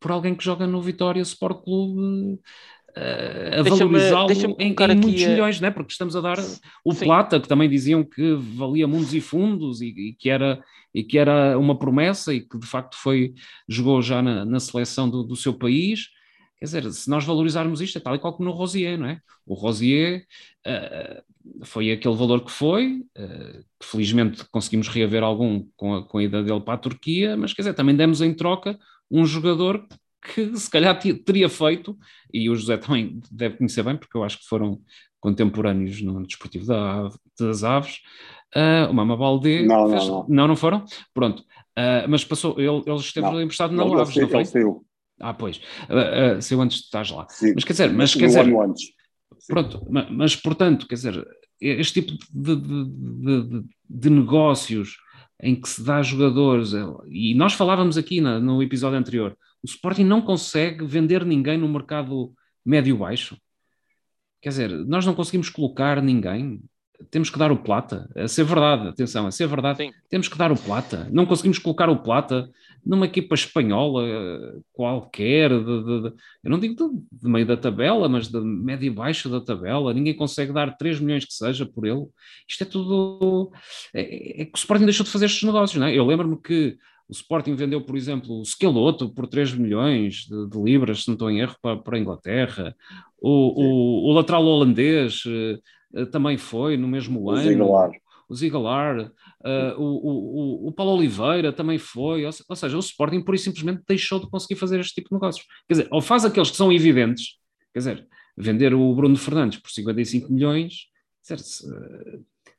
por alguém que joga no Vitória Sport Clube a valorizá-lo em, em muitos a... milhões, né? porque estamos a dar o Sim. Plata, que também diziam que valia mundos e fundos e, e, que, era, e que era uma promessa e que de facto foi, jogou já na, na seleção do, do seu país. Quer dizer, se nós valorizarmos isto, é tal e qual como no Rosier, não é? O Rosier uh, foi aquele valor que foi, uh, que felizmente conseguimos reaver algum com a, com a ida dele para a Turquia, mas quer dizer, também demos em troca um jogador que se calhar teria feito, e o José também deve conhecer bem, porque eu acho que foram contemporâneos no Desportivo da, das Aves, uh, o Mama Baldé não, fez... não, não. não, não foram? Pronto, uh, mas passou, ele, ele esteve não, emprestado na Aves, não foi? Saiu. Ah, pois, uh, uh, saiu antes de estás lá. Sim. Mas quer dizer, mas quer dizer, antes. pronto, mas, mas, portanto, quer dizer, este tipo de, de, de, de negócios em que se dá jogadores, e nós falávamos aqui na, no episódio anterior, o Sporting não consegue vender ninguém no mercado médio-baixo. Quer dizer, nós não conseguimos colocar ninguém. Temos que dar o plata. A ser verdade, atenção, a ser verdade, Sim. temos que dar o plata. Não conseguimos colocar o plata numa equipa espanhola qualquer, de, de, de, eu não digo de, meio da tabela, mas de médio e baixo da tabela. Ninguém consegue dar 3 milhões que seja por ele. Isto é tudo. É, é que o Sporting deixou de fazer estes negócios, não é? Eu lembro-me que o Sporting vendeu, por exemplo, o Skeloto por 3 milhões de, de, libras, se não estou em erro, para, para a Inglaterra. O, o, o, lateral holandês uh, também foi no mesmo o ano. Zigalar. O Zigalar. Uh, o, o, o Paulo Oliveira também foi. Ou, ou, seja, o Sporting pura e simplesmente deixou de conseguir fazer este tipo de negócios. Quer dizer, ou faz aqueles que são evidentes, quer dizer, vender o Bruno Fernandes por 55 milhões, certo?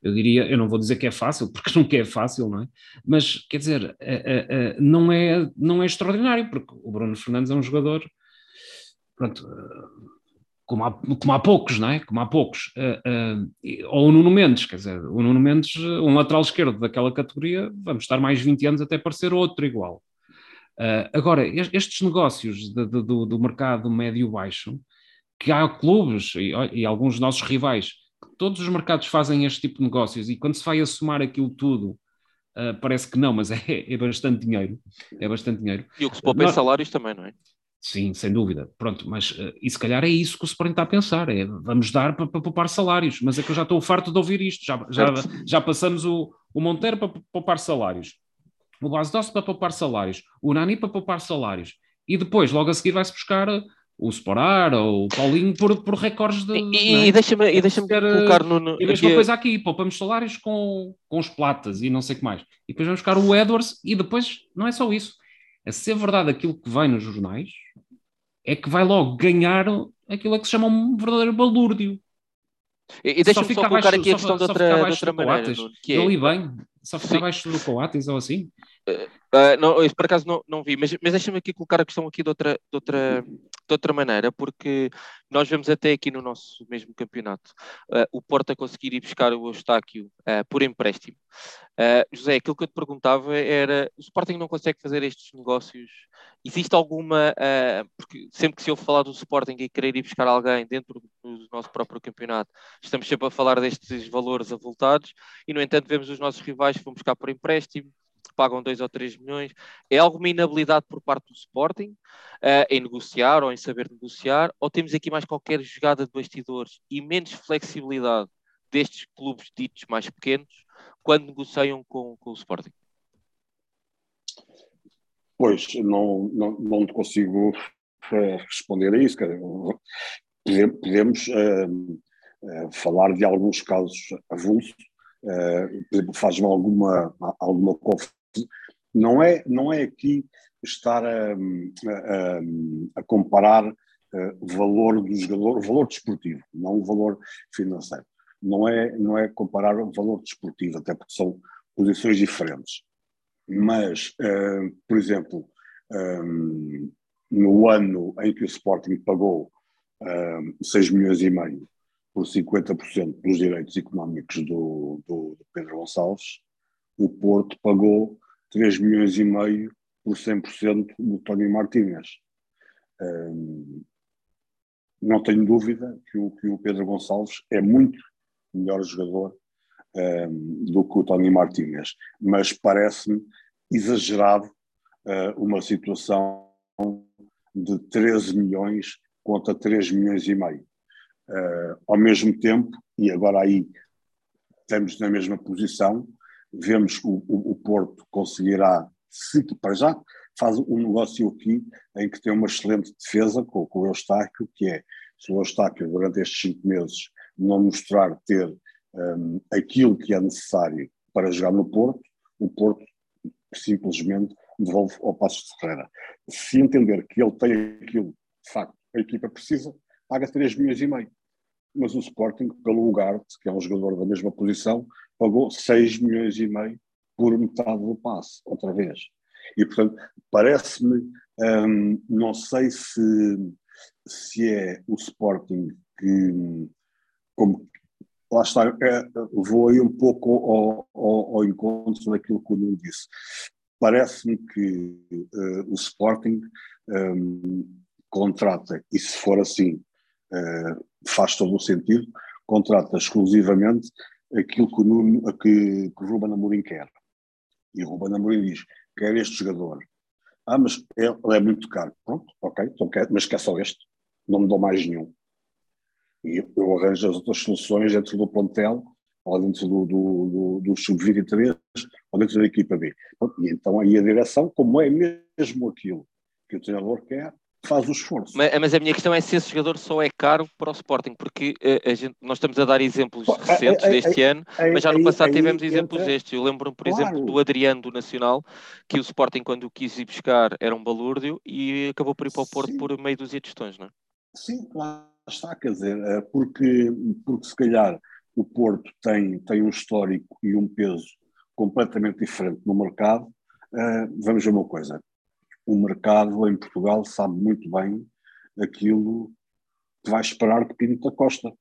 Eu diria, eu não vou dizer que é fácil, porque nunca é fácil, não é? Mas, quer dizer, é, é, não, é, não é extraordinário, porque o Bruno Fernandes é um jogador, pronto, como há, como há poucos, não é? Como há poucos. ou o Nuno Mendes, quer dizer, o Nuno Mendes, um lateral esquerdo daquela categoria, vamos estar mais 20 anos até parecer outro igual. agora, estes negócios de, do, do mercado médio-baixo, que há clubes e, e alguns nossos rivais todos os mercados fazem este tipo de negócios e quando se vai somar aquilo tudo, uh, parece que não, mas é, é, bastante dinheiro. É bastante dinheiro. E o que se poupa em salários também, não é? Sim, sem dúvida. Pronto, mas uh, e se calhar é isso que o Sporting está a pensar: é vamos dar para, para poupar salários. Mas é que eu já estou farto de ouvir isto. Já, já, já passamos o, o Monteiro para poupar salários, o Base para poupar salários, o Nani para poupar salários, e depois, logo a seguir, vai-se buscar o Sporar ou o Paulinho por, por recordes de. E, é? e deixa-me deixa colocar no. no e a mesma coisa aqui, poupamos salários com, com os platas e não sei o que mais. E depois vamos buscar o Edwards e depois não é só isso. É ser verdade aquilo que vai nos jornais, é que vai logo ganhar aquilo que se chama um verdadeiro balúrdio. E, e deixa-me só, só colocar aqui a questão de outra, de outra maneira. Coates, que é... Bem, só fica abaixo do Coates ou assim. Uh, não, isso por acaso não, não vi, mas, mas deixa-me aqui colocar a questão aqui de outra, de, outra, de outra maneira, porque nós vemos até aqui no nosso mesmo campeonato uh, o Porto a conseguir ir buscar o Eustáquio uh, por empréstimo. José, aquilo que eu te perguntava era, o Sporting não consegue fazer estes negócios? Existe alguma, porque sempre que se ouve falar do Sporting e querer ir buscar alguém dentro do nosso próprio campeonato, estamos sempre a falar destes valores avultados e no entanto vemos os nossos rivais que vão buscar por empréstimo, pagam 2 ou 3 milhões. É alguma inabilidade por parte do Sporting uh, em negociar ou em saber negociar? Ou temos aqui mais qualquer jogada de bastidores e menos flexibilidade destes clubes ditos mais pequenos quando negociam com, com o Sporting? Pois, não, não, não consigo uh, responder a isso. Podemos uh, uh, falar de alguns casos avulsos, uh, faz-me alguma, alguma confusão não é, não é aqui estar a, a, a comparar uh, valor do jogador, valor desportivo, não o valor financeiro. Não é, não é comparar o valor desportivo, até porque são posições diferentes. Mas, uh, por exemplo, no ano em que o Sporting pagou um, 6 milhões e meio por 50% dos direitos económicos do, do, do Pedro Gonçalves, o Porto pagou 3 milhões e meio por 100% do Tony Martínez. Não tenho dúvida que o, que o Pedro Gonçalves é muito melhor jogador do que o Tony Martínez, mas parece-me exagerado uh, uma situação de 13 milhões conta 3 milhões e meio. Uh, ao mesmo tempo, e agora aí estamos na mesma posição, vemos o, o, o Porto conseguirá, se para já, faz um negócio aqui em que tem uma excelente defesa com, com o Eustáquio, que é, se o Eustáquio durante estes cinco meses não mostrar ter um, aquilo que é necessário para jogar no Porto, o Porto simplesmente devolve ao Passos de Ferreira. Se entender que ele tem aquilo, de facto, a equipa precisa, paga 3 milhões e meio. Mas o Sporting, pelo Ugarte, que é um jogador da mesma posição, pagou 6 milhões e meio por metade do passe, outra vez. E, portanto, parece-me, hum, não sei se, se é o Sporting que, como lá está, é, vou aí um pouco ao, ao, ao, encontro daquilo que o Nuno disse. Parece-me que uh, o Sporting um, contrata, e se for assim, faz todo o sentido, contrata exclusivamente aquilo que o, Nuno, que, que Ruben Amorim quer. E o Ruben Amorim diz, quer este jogador. Ah, mas ele é muito caro. Pronto, ok, então quer, mas quer só este. Não me dou mais nenhum. E eu arranjo as outras soluções dentro do plantel, ou dentro do, do, do, do sub-23, ou dentro da equipa B. E então aí a direção, como é mesmo aquilo que o treinador quer, faz o esforço. Mas, mas, a minha questão é se esse jogador só é caro para o Sporting, porque uh, a gente, nós estamos a dar exemplos recentes deste ano, mas já no passado tivemos exemplos destes. Eu lembro-me, por claro. exemplo, do Adriano do Nacional, que o Sporting, quando o quis ir buscar, era um balúrdio e acabou por ir para o Porto Sim. por meio de tostões, não é? Sim, claro está, quer dizer, eh, porque, porque se calhar o Porto tem, tem um histórico e um peso completamente diferente no mercado. Uh, vamos ver uma coisa: o mercado em Portugal sabe muito bem aquilo que vai esperar de Pinto da Costa.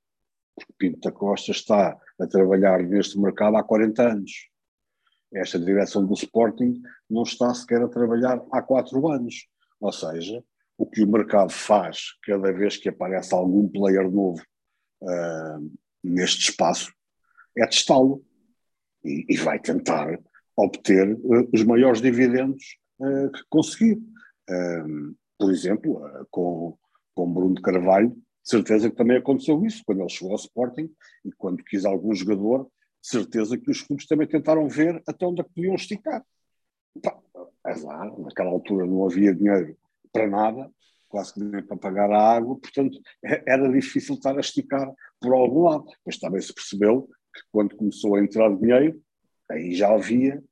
Porque Pinto da Costa está a trabalhar neste mercado há 40 anos. Esta direção do Sporting não está sequer a trabalhar há 4 anos. Ou seja, o que o mercado faz cada vez que aparece algum player novo uh, neste espaço é testá-lo e, e, vai tentar obter uh, os maiores dividendos uh, conseguir. por exemplo, com, com Bruno de Carvalho, de certeza que também aconteceu isso, quando ele chegou ao Sporting e quando quis algum jogador, de certeza que os clubes também tentaram ver até onde é que podiam esticar. Pá, azar, naquela altura não havia dinheiro para nada, quase que nem para pagar a água, portanto era difícil estar a esticar por algum lado. Mas também se percebeu que quando começou a entrar dinheiro, aí já havia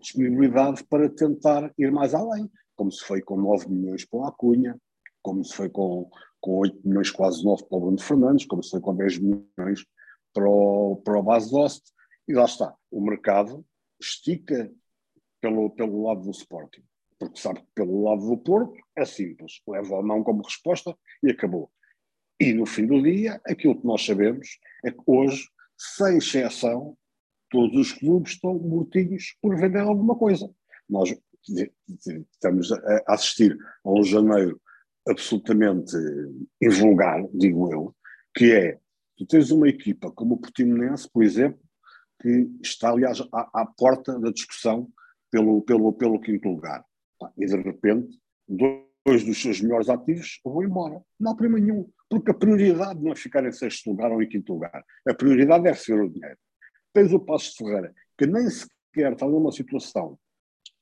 disponibilidade para tentar ir mais além, como se foi com 9 milhões para o Acunha, como se foi com, com 8 milhões, quase 9 para o Bruno Fernandes, como se foi com 10 milhões para o, para o Base Dost, e lá está, o mercado estica pelo, pelo lado do Sporting porque sabe que pelo lado do Porto é simples, leva ou não como resposta e acabou. E no fim do dia, aquilo que nós sabemos é que hoje, sem exceção, todos os clubes estão mortinhos por vender alguma coisa. Nós estamos a assistir a um janeiro absolutamente invulgar, digo eu, que é, tu tens uma equipa como o Portimonense, por exemplo, que está, aliás, à, à porta da discussão pelo, pelo, pelo quinto lugar e de repente, dois dos seus melhores ativos vão embora. Não há problema nenhum, porque a prioridade não é ficar em sexto lugar ou em quinto lugar. A prioridade é receber o dinheiro. Tens o Passo Ferreira, que nem sequer está numa situação,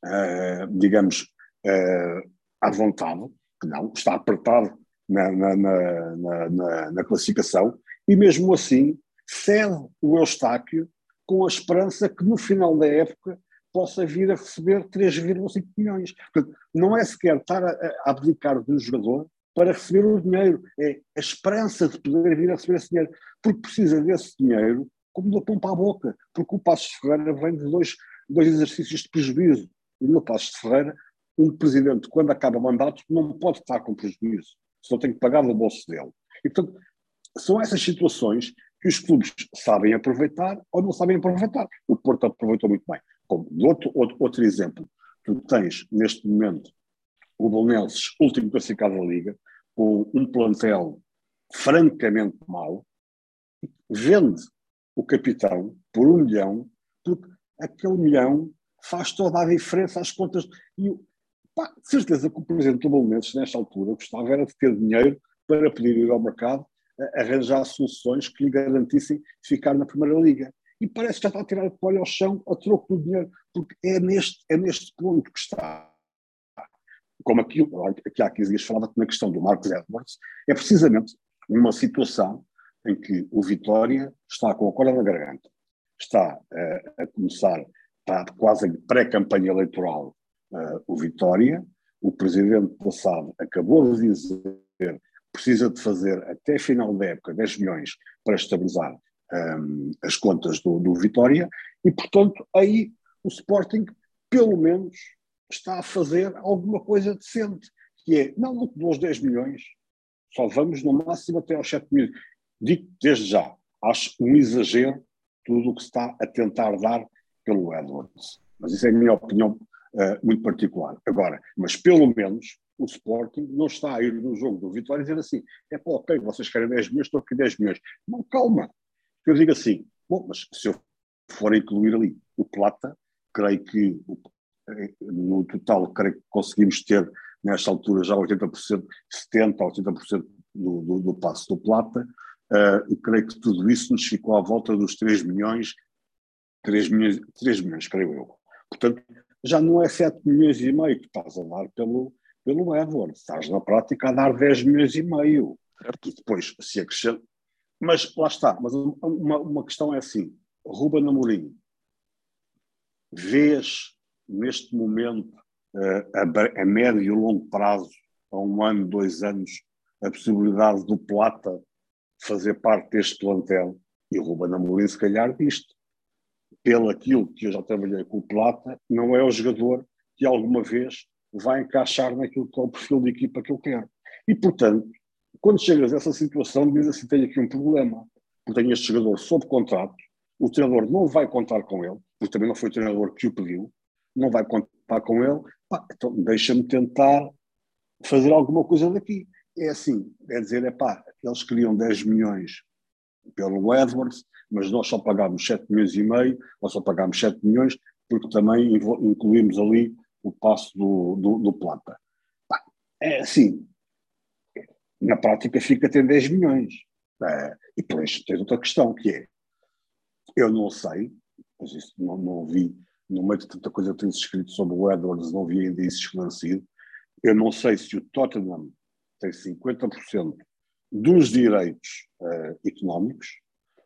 uh, digamos, uh, à vontade, que não, está apertado na, na, na, na, na classificação, e mesmo assim cede o Eustáquio com a esperança que no final da época possa vir a receber 3,5 milhões. Portanto, não é sequer estar a, a abdicar de um jogador para receber o dinheiro, é a esperança de poder vir a receber esse dinheiro, porque precisa desse dinheiro como da pão para a boca, porque o Passos Ferreira vem de dois, dois exercícios de prejuízo. E no Passos Ferreira, um presidente, quando acaba o mandato, não pode estar com prejuízo, só tem que pagar do bolso dele. E, portanto, são essas situações que os clubes sabem aproveitar ou não sabem aproveitar. O Porto aproveitou muito bem. Como outro, outro, outro exemplo, tu tens neste momento o Bolonenses, último classificado da Liga, com um plantel francamente mau, vende o capitão por um milhão, porque aquele milhão faz toda a diferença às contas. E pá, de certeza que o presidente do Bolonenses, nesta altura, gostava era de ter dinheiro para poder ir ao mercado arranjar soluções que lhe garantissem ficar na Primeira Liga. E parece que já está a tirar a toalha ao chão a troco do dinheiro, porque é neste, é neste ponto que está. Como aquilo que há 15 dias falava na questão do Marcos Edwards, é precisamente uma situação em que o Vitória está com a corda na garganta, está uh, a começar, está quase pré-campanha eleitoral uh, o Vitória, o presidente passado acabou de dizer que precisa de fazer até final da época 10 milhões para estabilizar um, as contas do, do Vitória. E, portanto, aí o Sporting, pelo menos, está a fazer alguma coisa decente, que é, não, não os 10 milhões, só vamos no máximo até aos 7 milhões. Digo desde já, acho um exagero tudo o que se está a tentar dar pelo Edwards. Mas isso é a minha opinião uh, muito particular. Agora, mas pelo menos o Sporting não está a ir no jogo do Vitória e dizer assim: é pá, ok, vocês querem 10 milhões, estou aqui 10 milhões. Não, calma. Eu digo assim: bom, mas se eu for incluir ali o Plata, creio que eh, no total, creio que conseguimos ter nesta altura já 80%, 70% a 80% do, do, do passo do Plata, uh, e creio que tudo isso nos ficou à volta dos 3 milhões, 3 milhões, 3 milhões, creio eu. Portanto, já não é 7 milhões e meio que estás a dar pelo, pelo Edward, estás na prática a dar 10 milhões e meio. E depois se acrescenta. Mas lá está, mas uma, uma questão é assim: Ruben Amorim, vês neste momento uh, a, a médio e longo prazo, a um ano, dois anos, a possibilidade do Plata fazer parte deste plantel? E o Ruben Amorim, se calhar, disto pelo aquilo que eu já trabalhei com o Plata, não é o jogador que alguma vez vai encaixar naquilo que é o perfil de equipa que eu quero. E, portanto, quando chegas a essa situação, diz assim: tenho aqui um problema, porque tenho este jogador sob contrato, o treinador não vai contar com ele, porque também não foi o treinador que o pediu, não vai contar com ele, pá, então deixa-me tentar fazer alguma coisa daqui. É assim, é dizer, é pá, eles queriam 10 milhões pelo Edwards, mas nós só pagámos 7 milhões e meio, ou só pagámos 7 milhões, porque também incluímos ali o passo do, do, do Plata. É assim, na prática fica a ter 10 milhões. É, e depois tens outra questão, que é, eu não sei, mas isso não, não vi, no meio de tanta coisa que tens escrito sobre o Edwards, não vi ainda isso esclarecido, eu não sei se o Tottenham tem 50% dos direitos uh, económicos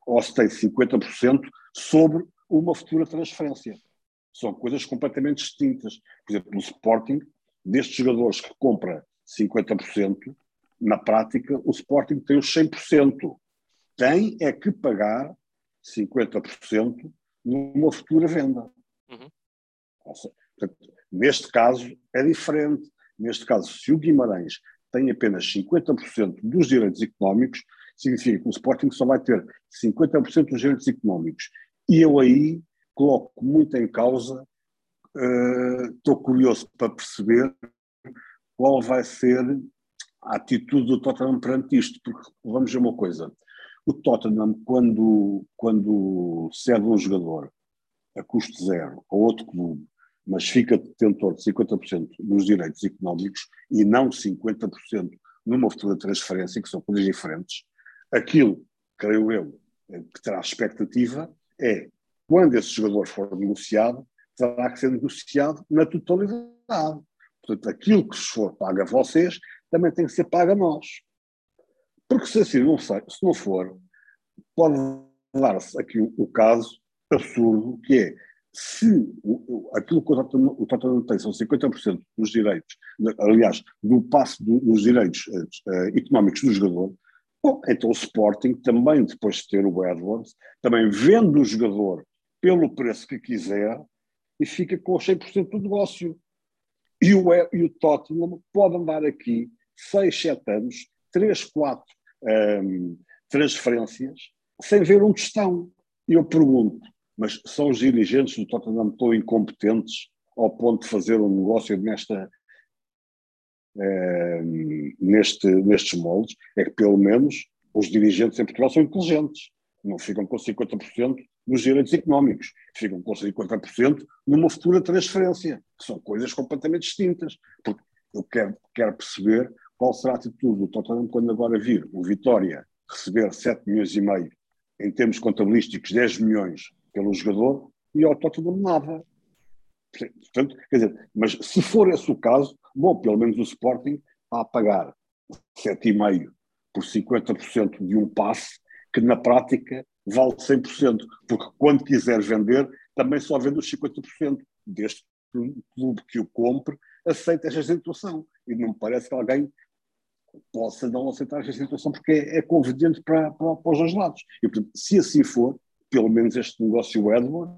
ou se tem 50% sobre uma futura transferência. São coisas completamente distintas. Por exemplo, no Sporting, destes jogadores que compra 50%, na prática o Sporting tem os 100%. Tem é que pagar 50% numa futura venda. Uhum. Portanto, neste caso é diferente. Neste caso, se o Guimarães tem apenas 50% dos direitos económicos, significa que o Sporting só vai ter 50% dos direitos económicos. E eu aí coloco muito em causa, uh, estou curioso para perceber qual vai ser a atitude do Tottenham perante isto, porque vamos ver uma coisa, o Tottenham quando, quando cede um jogador a custo zero a outro clube, mas fica detentor de 50% dos direitos económicos e não 50% numa futura transferência, que são coisas diferentes, aquilo, creio eu, que terá expectativa é, quando esse jogador for negociado, terá que ser negociado na totalidade. Portanto, aquilo que se for pago a vocês, também tem que ser pago a nós. Porque se assim não, sei, se não for, pode dar-se aqui o, caso absurdo, que é, se o, aquilo que o Tottenham tem são 50% dos direitos, aliás, do passo do, dos direitos uh, económicos do jogador, Bom, então o Sporting também, depois de ter o Edwards, também vende o jogador pelo preço que quiser e fica com 100% do negócio. E o, e o Tottenham pode andar aqui 6, 7 anos, 3, 4 um, transferências, sem ver um tostão. E eu pergunto, mas são os dirigentes do Tottenham tão incompetentes ao ponto de fazer um negócio nesta, eh, neste, nestes moldes, é que pelo menos os dirigentes em Portugal são inteligentes, não ficam com 50% dos direitos económicos, ficam com 50% numa futura transferência, que são coisas completamente distintas, porque eu quero, quero perceber qual será a atitude do Tottenham quando agora vir o Vitória receber 7 milhões e meio, em termos contabilísticos 10 milhões pelo jogador, e ao Tottenham nada. Portanto, quer dizer, mas se for esse o caso, bom, pelo menos o Sporting a pagar 7,5 por 50% de um passe que na prática vale 100%, porque quando quiser vender, também só vende os 50%, desde que o clube que o compre aceite esta situação. E não me parece que alguém possa não aceitar esta situação, porque é, é conveniente para, para, para, os dois lados. E, portanto, se assim for, pelo menos este negócio Edward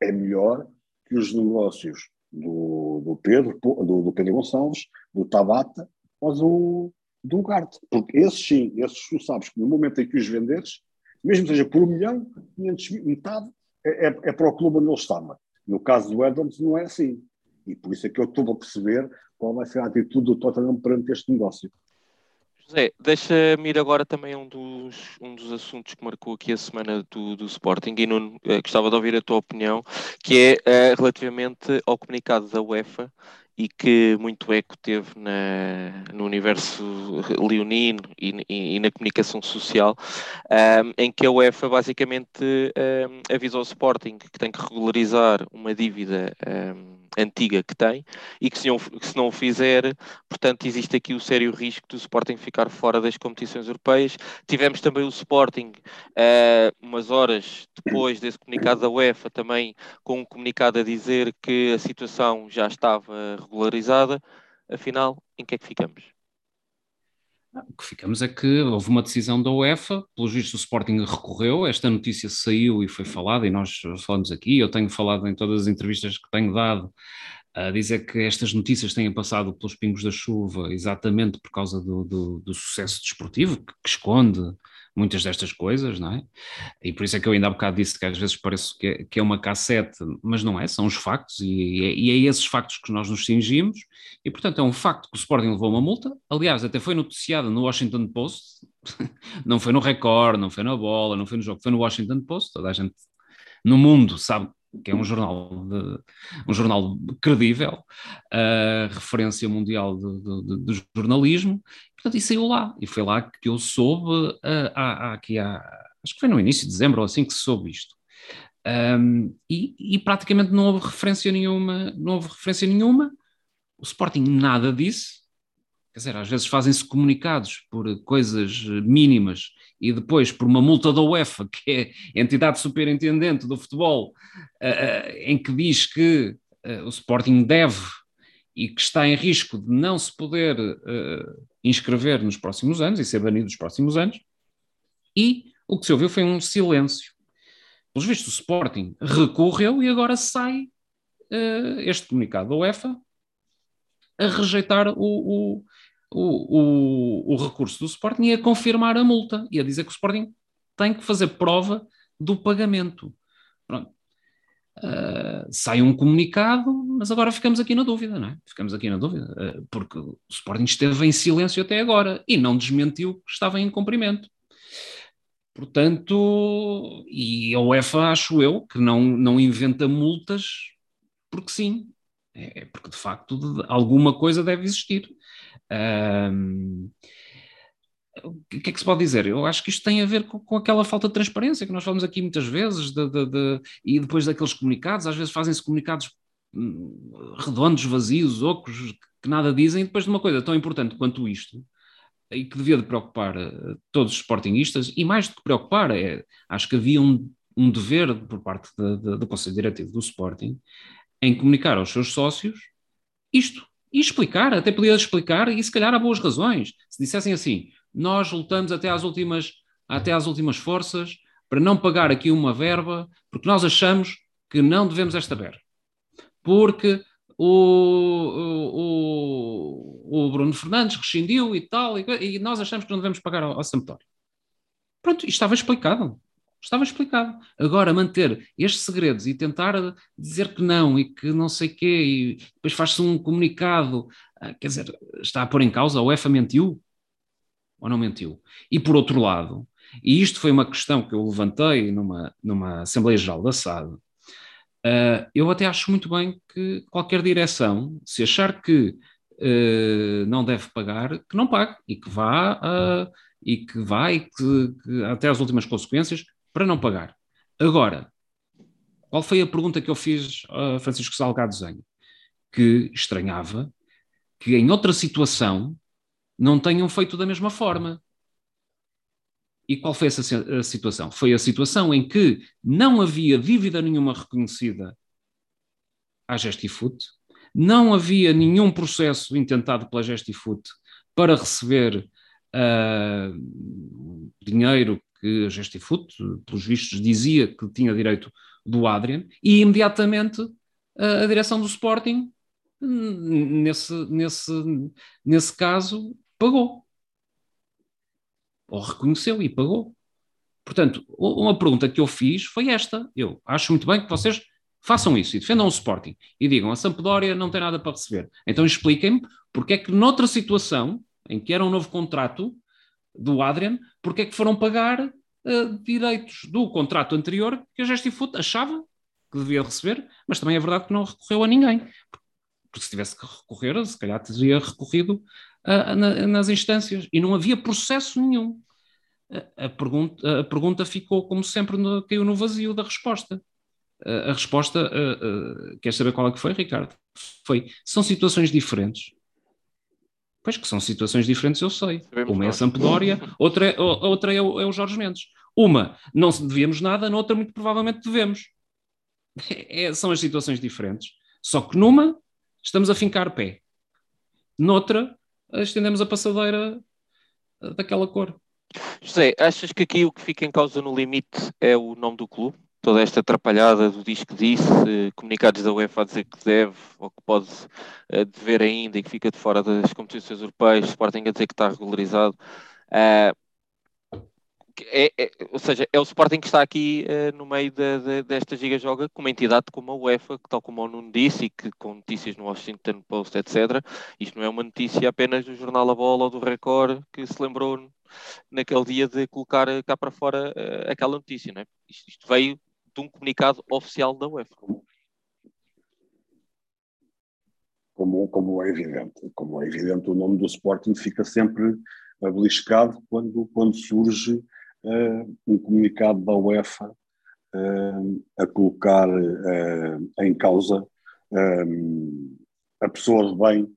é melhor que os negócios do, do Pedro, do, do Pedro Gonçalves, do Tabata ou do, do Ugarte. Porque esses sim, esses tu sabes que no momento em que os venderes, mesmo seja por um milhão, 500 mil, metade é, é, é para o clube onde ele estava. No caso do Adams não é assim. E por isso é que eu estou a perceber qual vai ser a atitude do Tottenham perante este negócio. José, deixa-me ir agora também um dos, um dos assuntos que marcou aqui a semana do, do Sporting. E Nuno, eh, gostava de ouvir a tua opinião, que é eh, relativamente ao comunicado da UEFA e que muito eco teve na, no universo leonino e, e, e na comunicação social, um, em que a UEFA basicamente um, avisou o Sporting que tem que regularizar uma dívida um, antiga que tem e que se, não, que se não o fizer, portanto, existe aqui o sério risco do Sporting ficar fora das competições europeias. Tivemos também o Sporting, uh, umas horas depois desse comunicado da UEFA, também com um comunicado a dizer que a situação já estava regularizada. Afinal, em que é que ficamos? O que ficamos é que houve uma decisão da UEFA, pelos vistos o Sporting recorreu, esta notícia saiu e foi falada, e nós falamos aqui, eu tenho falado em todas as entrevistas que tenho dado, a dizer que estas notícias têm passado pelos pingos da chuva exatamente por causa do, do, do sucesso desportivo, que, que esconde muitas destas coisas, não é? E por isso é que eu ainda há bocado disse que às vezes parece que é, que é uma cassete, mas não é, são os factos, e é, e é esses factos que nós nos cingimos, e portanto é um facto que o Sporting levou uma multa, aliás, até foi noticiada no Washington Post, não foi no Record, não foi na bola, não foi no jogo, foi no Washington Post, toda a gente no mundo sabe que é um jornal, de, um jornal credível, uh, referência mundial do jornalismo, portanto, e saiu lá, e foi lá que eu soube, uh, há, há, aqui há, acho que foi no início de dezembro ou assim que soube isto. Um, e, e, praticamente não houve referência nenhuma, não houve referência nenhuma, o Sporting nada disse, quer dizer, às vezes fazem-se comunicados por coisas mínimas e depois por uma multa da UEFA, que é a entidade superintendente do futebol, uh, em que diz que o Sporting deve e que está em risco de não se poder inscrever nos próximos anos e ser banido nos próximos anos, e o que se ouviu foi um silêncio. Pelos vistos, o Sporting recorreu e agora sai este comunicado da UEFA a rejeitar o, o, o, o, o recurso do Sporting e a confirmar a multa e a dizer que o Sporting tem que fazer prova do pagamento. Pronto. Uh, sai um comunicado, mas agora ficamos aqui na dúvida, não é? Ficamos aqui na dúvida, uh, porque o Sporting esteve em silêncio até agora e não desmentiu que estava em cumprimento. Portanto, e a UEFA, acho eu, que não, não inventa multas porque sim, é porque de facto alguma coisa deve existir. Um, o que é que se pode dizer? Eu acho que isto tem a ver com, com aquela falta de transparência que nós falamos aqui muitas vezes, de, de, de, e depois daqueles comunicados, às vezes fazem-se comunicados hum, redondos, vazios, ocos, que nada dizem, e depois de uma coisa tão importante quanto isto, e que devia de preocupar uh, todos os sportingistas, e mais do que preocupar, é, acho que havia um, um dever por parte do Conselho Diretivo do Sporting em comunicar aos seus sócios isto, e explicar, até podia explicar, e se calhar há boas razões. Se dissessem assim, nós lutamos até às últimas, até às últimas forças para não pagar aqui uma verba, porque nós achamos que não devemos esta verba. Porque o, o, o Bruno Fernandes rescindiu e tal, e, e, nós achamos que não devemos pagar ao, ao Sampdoria. Pronto, isto estava explicado. Estava explicado. Agora, manter estes segredos e tentar dizer que não e que não sei quê, e depois faz-se um comunicado, ah, quer dizer, está a pôr em causa, a UEFA mentiu ou não mentiu? E por outro lado, e isto foi uma questão que eu levantei numa, numa Assembleia Geral da SAD, uh, eu até acho muito bem que qualquer direção, se achar que uh, não deve pagar, que não pague e que vá, uh, e que e que, que, até as últimas consequências para não pagar. Agora, qual foi a pergunta que eu fiz a Francisco Salgado Zenho? Que estranhava que em outra situação não tenham feito da mesma forma. E qual foi essa situação? Foi a situação em que não havia dívida nenhuma reconhecida à Gestifoot, não havia nenhum processo intentado pela Gestifoot para receber uh, dinheiro que a Gestifoot, pelos vistos, dizia que tinha direito do Adrian, e imediatamente uh, a direção do Sporting, nesse, nesse, nesse caso, pagou ou reconheceu e pagou. Portanto, uma pergunta que eu fiz foi esta. Eu acho muito bem que vocês façam isso e defendam o Sporting e digam a Sampdoria não tem nada para receber. Então expliquem-me porque é que noutra situação, em que era um novo contrato do Adrian, porque é que foram pagar uh, direitos do contrato anterior que a Gestifoot achava que devia receber, mas também é verdade que não recorreu a ninguém. Porque se tivesse que recorrer, se calhar teria recorrido uh, na, nas instâncias e não havia processo nenhum. A, a, pergunta, a pergunta ficou, como sempre, no, caiu no vazio da resposta. Uh, a resposta, uh, quer saber qual é que foi, Ricardo? Foi, são situações diferentes. Pois que são situações diferentes, eu sei. Uma é a Sampdoria, outra é, outra é, o, é o Jorge Mendes. Uma, não devíamos nada, na outra, muito provavelmente devemos. É, são as situações diferentes. Só que numa, estamos a fincar pé. Noutra, estendemos a passadeira eh, daquela cor. José, achas que aqui o que fica em causa no limite é o nome do clube? Toda esta atrapalhada do diz que disse, eh, comunicados da UEFA a dizer que deve ou que pode eh, dever ainda e que fica de fora das competições europeias, Sporting a dizer que está regularizado. Uh, é, é, ou seja, é o Sporting que está aqui uh, no meio de, de, desta giga-joga com uma entidade como a UEFA, que tal como o Nuno disse, e que com notícias no Washington Post, etc. Isto não é uma notícia apenas do jornal A Bola ou do Record que se lembrou naquele dia de colocar cá para fora uh, aquela notícia, não é? Isto, isto, veio de um comunicado oficial da UEFA. Como, como é evidente, como é evidente, o nome do Sporting fica sempre beliscado quando, quando surge uh, um comunicado da UEFA uh, a colocar uh, em causa a pessoa de bem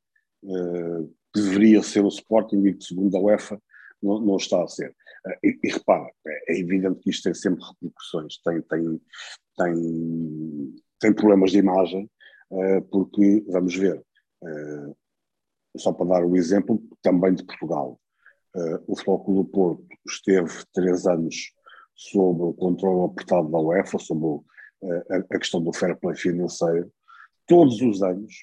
que deveria ser o Sporting e que, segundo a UEFA, não, não está a ser. E, e repara, é, é evidente que isto tem sempre repercussões, tem, tem, tem, tem problemas de imagem, porque, vamos ver, só para dar um exemplo também de Portugal, Uh, o Futebol do Porto esteve três anos sob o controle apertado da UEFA, sob a, questão do fair play financeiro. Todos os anos,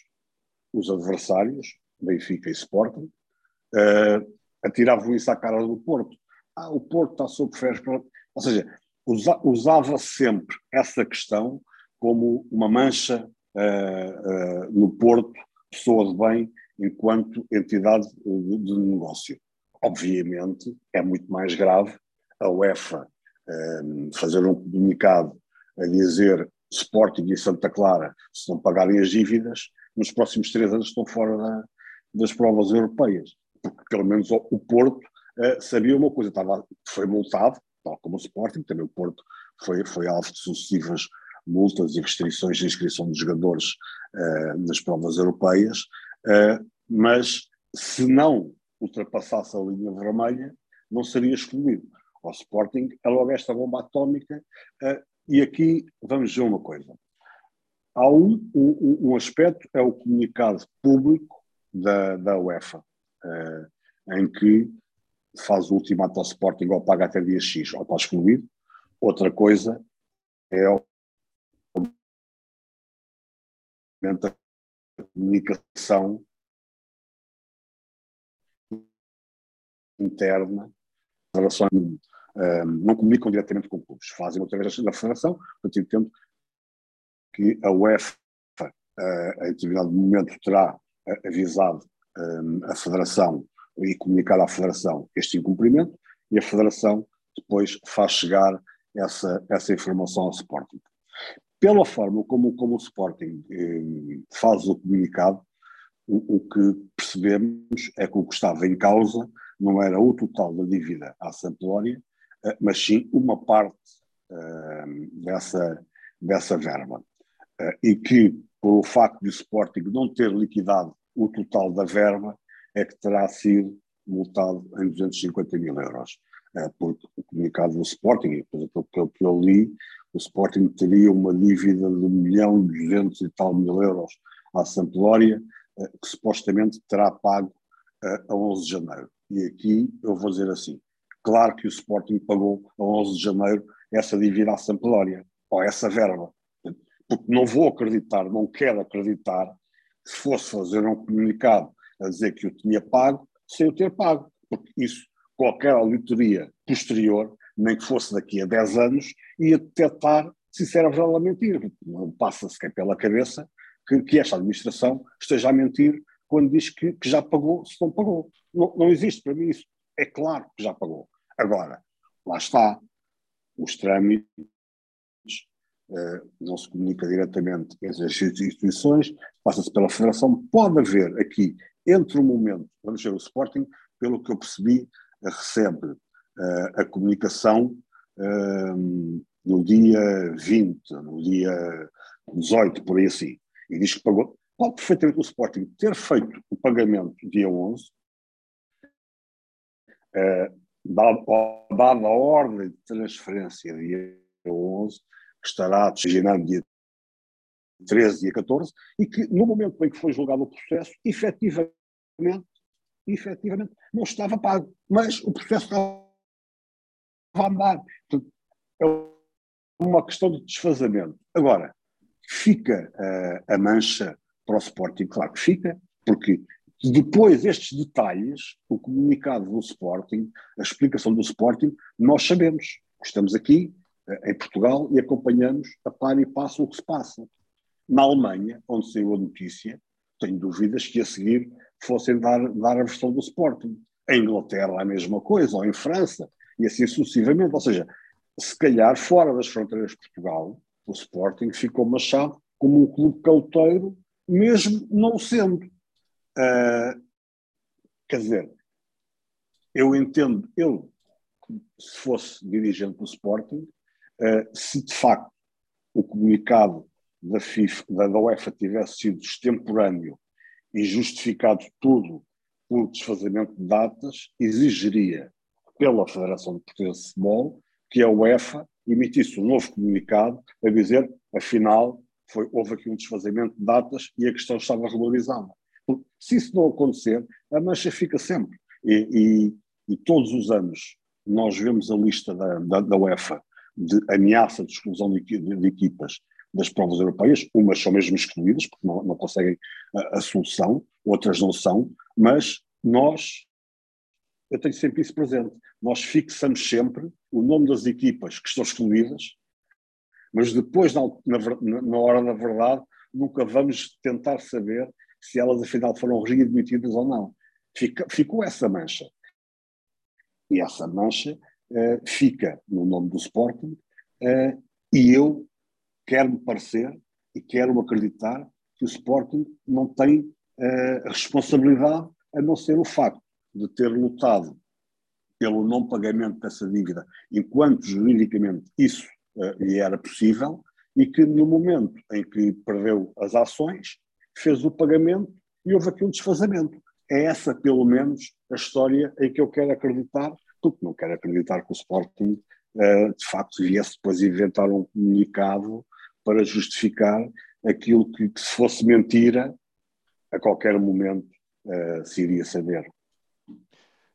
os adversários, Benfica e Sporting, atiravam isso à cara do Porto. Ah, o Porto está sob play. Ou seja, usa, usava sempre essa questão como uma mancha no Porto, pessoa de bem, enquanto entidade de, de negócio. Obviamente, é muito mais grave a UEFA um, ehm, fazer um comunicado a dizer Sporting e Santa Clara, se não pagarem as dívidas, nos próximos três anos estão fora da, das provas europeias. Porque pelo menos o Porto uh, sabia uma coisa, estava, foi multado, tal como o Sporting, também o Porto foi, foi alvo de sucessivas multas e restrições de inscrição de jogadores uh, nas provas europeias, uh, mas se não ultrapassasse a linha vermelha, não seria excluído. O Sporting é logo esta bomba atómica, e aqui vamos ver uma coisa. Há um, um, um aspecto, é o comunicado público da, da UEFA, em que faz o ultimato ao Sporting ou paga até dia X ou está excluído. Outra coisa é a comunicação interna, relação, um, não comunicam diretamente com clubes, fazem através da federação, portanto entendo que a UEFA, uh, em determinado momento, terá uh, avisado um, a federação e comunicado à federação este incumprimento e a federação depois faz chegar essa, essa informação ao Sporting. Pela forma como, como o Sporting eh, faz o comunicado, o, o, que percebemos é que o que estava em causa não era o total da dívida à Sampdoria, uh, mas sim uma parte uh, dessa, dessa verba. e que, por o facto de o Sporting não ter liquidado o total da verba, é que terá sido multado em 250 mil euros. porque o comunicado do Sporting, e depois aquilo que eu li, o Sporting teria uma dívida de 1 milhão e 200 e tal mil euros à Sampdoria, eh, que supostamente terá pago eh, a 11 de janeiro. E aqui eu vou dizer assim, claro que o Sporting pagou a 11 de janeiro essa dívida à Sampdoria, ou essa verba, porque não vou acreditar, não quero acreditar, se fosse fazer um comunicado a dizer que eu tinha pago, sem eu ter pago, porque isso, qualquer auditoria posterior nem que fosse daqui a 10 anos, ia detectar se isso era verdade mentira. Não passa sequer pela cabeça que, que, esta administração esteja a mentir quando diz que, que já pagou, se não pagou. Não, não, existe para mim isso. É claro que já pagou. Agora, lá está, os trâmites, uh, não se comunica diretamente entre as instituições, passa-se pela Federação. Pode haver aqui, entre o momento, vamos ver o Sporting, pelo que eu percebi, recebe uh, a comunicação uh, no dia 20, no dia 18, por aí assim, e diz que pagou. Pode perfeitamente o Sporting ter feito o pagamento dia 11, uh, dada a ordem de transferência dia 11, que estará destinado dia 13, dia 14, e que no momento em que foi julgado o processo, efetivamente, efetivamente não estava pago, mas o processo estava a andar. Portanto, é uma questão de desfazamento. Agora, fica uh, a mancha para o Sporting? Claro que fica, porque depois estes detalhes, o comunicado do Sporting, a explicação do Sporting, nós sabemos. Estamos aqui uh, em Portugal e acompanhamos a par e passo o que se passa. Na Alemanha, onde saiu a notícia, tenho dúvidas que a seguir fossem dar, dar a versão do Sporting. Em Inglaterra a mesma coisa, ou em França, e assim sucessivamente. Ou seja, se calhar fora das fronteiras de Portugal, o Sporting ficou machado como um clube cauteiro, mesmo não sendo. Uh, quer dizer, eu entendo, eu, se fosse dirigente do Sporting, uh, se de facto o comunicado da, FIFA, da, UEFA tivesse sido extemporâneo e justificado tudo por desfazimento de datas, exigiria pela Federação de Portuguesa de Futebol que a UEFA emitisse um novo comunicado a dizer, afinal, foi, houve aqui um desfazimento de datas e a questão estava regularizada. Porque, se isso não acontecer, a mancha fica sempre. E, e, e todos os anos nós vemos a lista da, da, da UEFA de ameaça de exclusão de, de, de, equipas das provas europeias, umas são mesmo excluídas, porque não, não conseguem a, a solução, outras não são, mas nós eu tenho sempre isso presente. Nós fixamos sempre o nome das equipas que estão excluídas, mas depois, na, na, na hora da verdade, nunca vamos tentar saber se elas afinal foram readmitidas ou não. Fica, ficou essa mancha. E essa mancha uh, fica no nome do Sporting, uh, e eu quero-me parecer e quero acreditar que o Sporting não tem uh, responsabilidade a não ser o facto de ter lutado pelo não pagamento dessa dívida, enquanto juridicamente isso uh, lhe era possível, e que no momento em que perdeu as ações, fez o pagamento e houve aqui um desfazamento. É essa, pelo menos, a história em que eu quero acreditar, porque não quero acreditar que o Sporting, uh, de facto, viesse depois inventar um comunicado para justificar aquilo que, que se fosse mentira, a qualquer momento uh, se iria saber.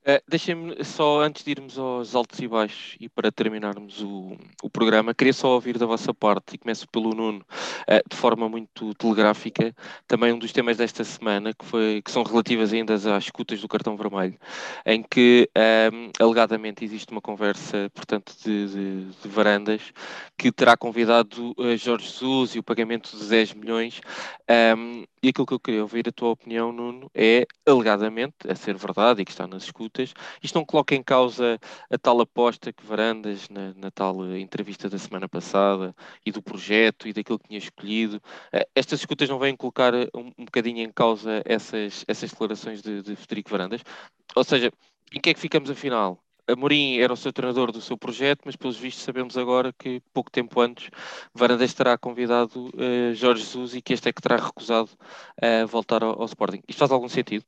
Uh, Deixem-me só, antes de irmos aos altos e baixos e para terminarmos o, o programa, queria só ouvir da vossa parte, e começo pelo Nuno, uh, de forma muito telegráfica, também um dos temas desta semana, que, foi, que são relativas ainda às escutas do cartão vermelho, em que um, ehm, alegadamente existe uma conversa, portanto, de, de, de varandas, que terá convidado uh, Jorge Jesus e o pagamento de 10 milhões, um, ehm, e aquilo que eu queria ouvir a tua opinião, Nuno, é, alegadamente, a ser verdade e que está nas escutas, isto não coloca em causa a tal aposta que Varandas, na, na tal eh, entrevista da semana passada, e do projeto e daquilo que tinha escolhido. Eh, estas escutas não vêm colocar um, um bocadinho em causa essas, essas declarações de, de Federico Varandas? Ou seja, em que é que ficamos afinal? Amorim era o seu treinador do seu projeto, mas pelos vistos sabemos agora que pouco tempo antes Varandas terá convidado uh, Jorge Jesus e que este é que terá recusado uh, voltar ao, ao, Sporting. Isto faz algum sentido?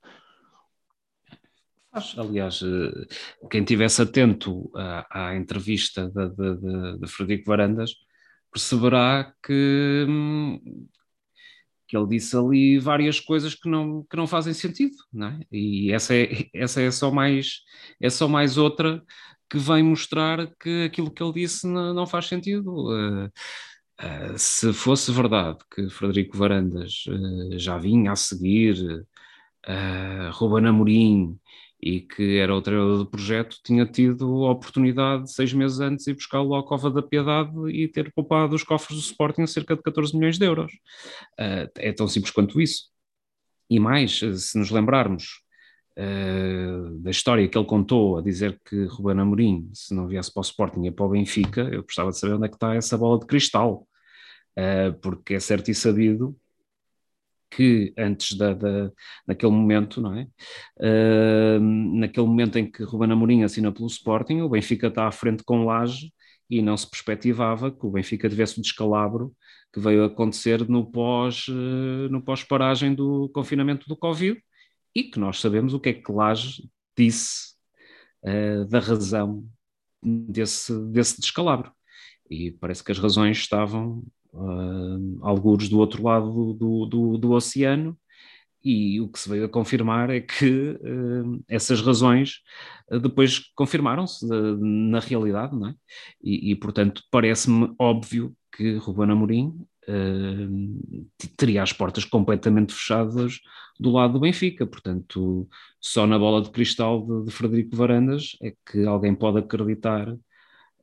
Aliás, eh, quem estivesse atento à, à entrevista de, de, de, de Frederico Varandas perceberá que hum, que ele disse ali várias coisas que não, que não fazem sentido, não é? E essa é, essa é só mais é só mais outra que vem mostrar que aquilo que ele disse não, não faz sentido. Uh, uh, se fosse verdade que Frederico Varandas uh, já vinha a seguir uh, Ruben Amorim e que era o treinador do projeto, tinha tido a oportunidade, seis meses antes, de ir buscá-lo à Cova da Piedade e ter poupado os cofres do Sporting cerca de 14 milhões de euros. Uh, é tão simples quanto isso. E mais, se nos lembrarmos uh, da história que ele contou a dizer que Ruben Amorim, se não viesse para o Sporting e para o Benfica, eu gostava de saber onde é que está essa bola de cristal. Uh, porque é certo e sabido que antes da, da, naquele momento, não é? Uh, naquele momento em que Ruben Amorim assina pelo Sporting, o Benfica está à frente com Laje e não se perspectivava que o Benfica tivesse o descalabro que veio acontecer no pós, uh, no pós-paragem do confinamento do Covid e que nós sabemos o que é que Laje disse uh, da razão desse, desse descalabro. E parece que as razões estavam uh, algures do outro lado do, do, do, oceano, e o que se veio a confirmar é que uh, essas razões uh, depois confirmaram-se na realidade, não é? E, e portanto, parece-me óbvio que Ruben Amorim teria as portas completamente fechadas do lado do Benfica, portanto, só na bola de cristal de, de Frederico Varandas é que alguém pode acreditar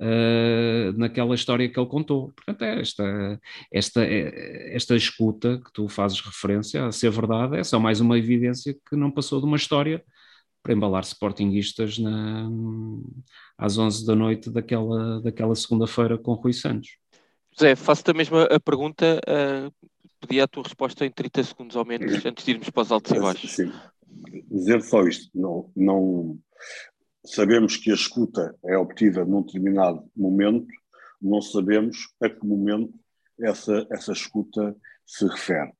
uh, naquela história que ele contou. Portanto, é esta, esta, esta escuta que tu fazes referência a ser verdade é só mais uma evidência que não passou de uma história para embalar sportinguistas na, às 11 da noite daquela, daquela segunda-feira com Rui Santos. José, faço-te a mesma a pergunta, uh, pedi a tua resposta em 30 segundos ao menos, antes de irmos para os altos e baixos. Sim, dizer só isto, não, não, sabemos que a escuta é obtida num determinado momento, não sabemos a que momento essa, essa escuta se refere.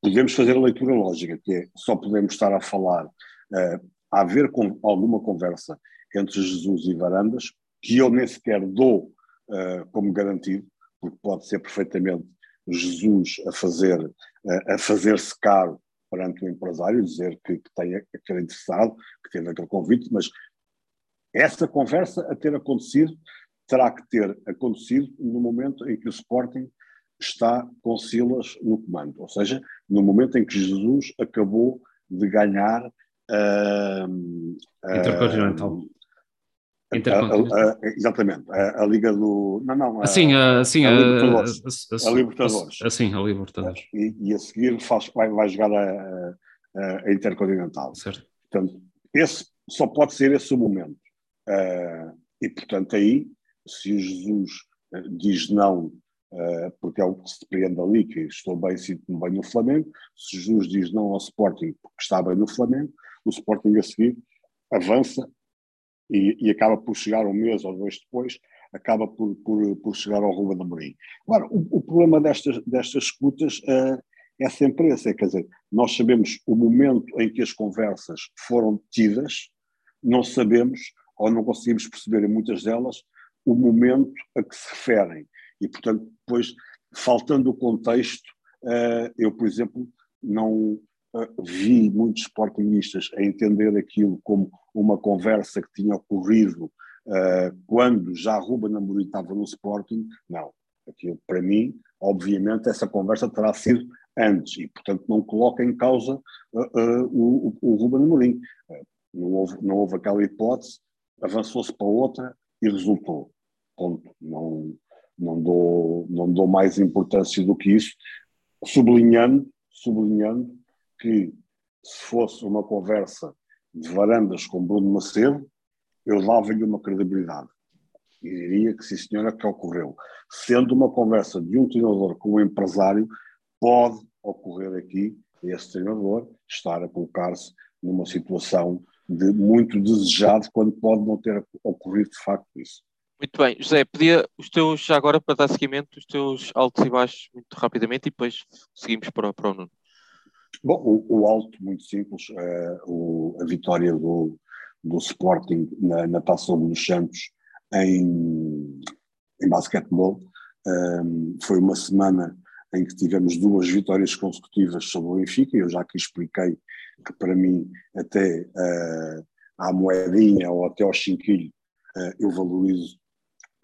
Podemos fazer a leitura lógica, que é só podemos estar a falar, uh, a haver com, alguma conversa entre Jesus e Varandas, que eu nem sequer dou uh, como garantido, porque pode ser perfeitamente Jesus a fazer uh, a fazer-se caro perante o empresário, dizer que, que tem aquele interessado, que teve aquele convite, mas essa conversa a ter acontecido terá que ter acontecido no momento em que o Sporting está com Silas no comando, ou seja, no momento em que Jesus acabou de ganhar uh, Intercontinental. Intercontinental. exatamente, a, a, Liga do. Não, não. Assim, a, assim, a, Libertadores. A, a Libertadores. Assim, a Libertadores. E, e a seguir faz, vai, vai jogar a, a, Intercontinental. Certo. Portanto, esse, só pode ser esse o momento. Uh, e, portanto, aí, se o Jesus uh, diz não, uh, porque é o que se depreende ali, que estou bem, sinto-me bem no Flamengo, se Jesus diz não ao Sporting porque está bem no Flamengo, o Sporting a seguir avança e, e acaba por chegar um mês ou dois depois, acaba por, por, por chegar ao Ruben Amorim. Agora, o, o, problema destas, destas escutas é sempre esse, é, quer dizer, nós sabemos o momento em que as conversas foram tidas, não sabemos ou não conseguimos perceber em muitas delas o momento a que se referem. E, portanto, depois, faltando o contexto, eh, eu, por exemplo, não eh, vi muitos sportingistas a entender aquilo como uma conversa que tinha ocorrido eh, quando já Ruben Amorim estava no Sporting. Não. Aquilo, para mim, obviamente, essa conversa terá sido antes e, portanto, não coloca em causa o, o, o Ruben Amorim. não, houve, não houve aquela hipótese avançou-se para outra e resultou. Ponto. Não, não, dou, não dou mais importância do que isso, sublinhando sublinhando que se fosse uma conversa de varandas com Bruno Macedo, eu dava-lhe uma credibilidade. E diria que sim, senhora, que ocorreu. Sendo uma conversa de um treinador com um empresário, pode ocorrer aqui esse treinador estar a colocar-se numa situação de muito desejado quando pode não ter ocorrido de facto isso. Muito bem, José, pedia os teus, já agora para dar seguimento, os teus altos e baixos muito rapidamente e depois seguimos para, para o Nuno. Bom, o, o alto, muito simples, é o, a vitória do, do Sporting na, na Taça dos Santos em, em basquetebol. Um, foi uma semana em que tivemos duas vitórias consecutivas sobre o Benfica, eu já aqui expliquei que para mim até uh, à moedinha ou até ao chinquilho uh, eu valorizo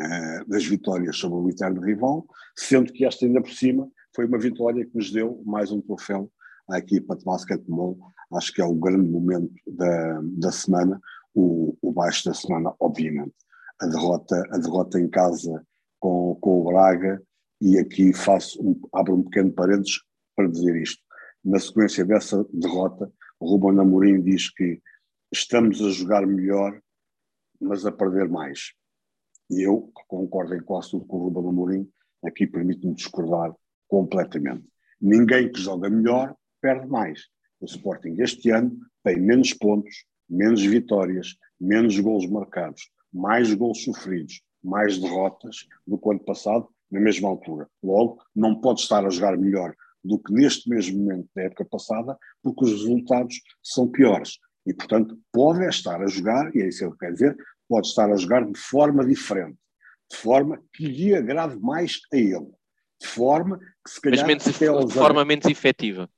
uh, das vitórias sobre o eterno rival, sendo que esta ainda por cima foi uma vitória que nos deu mais um troféu à equipa de basquetebol, acho que é o grande momento da, da semana, o, o baixo da semana, obviamente. A derrota, a derrota em casa com, com o Braga, e aqui faço um, abro um pequeno parênteses para dizer isto. Na sequência dessa derrota, Ruben Amorim diz que estamos a jogar melhor, mas a perder mais. E eu, concordo em quase tudo com o Ruben Amorim, aqui permite-me discordar completamente. Ninguém que joga melhor perde mais. O Sporting este ano tem menos pontos, menos vitórias, menos gols marcados, mais gols sofridos, mais derrotas do que o ano passado, na mesma altura. Logo, não pode estar a jogar melhor do que neste mesmo momento da época passada, porque os resultados são piores. E, portanto, pode estar a jogar, e é isso que ele quer dizer, pode estar a jogar de forma diferente, de forma que lhe agrade mais a ele, de forma que se calhar. Mas menos, de forma menos efetiva.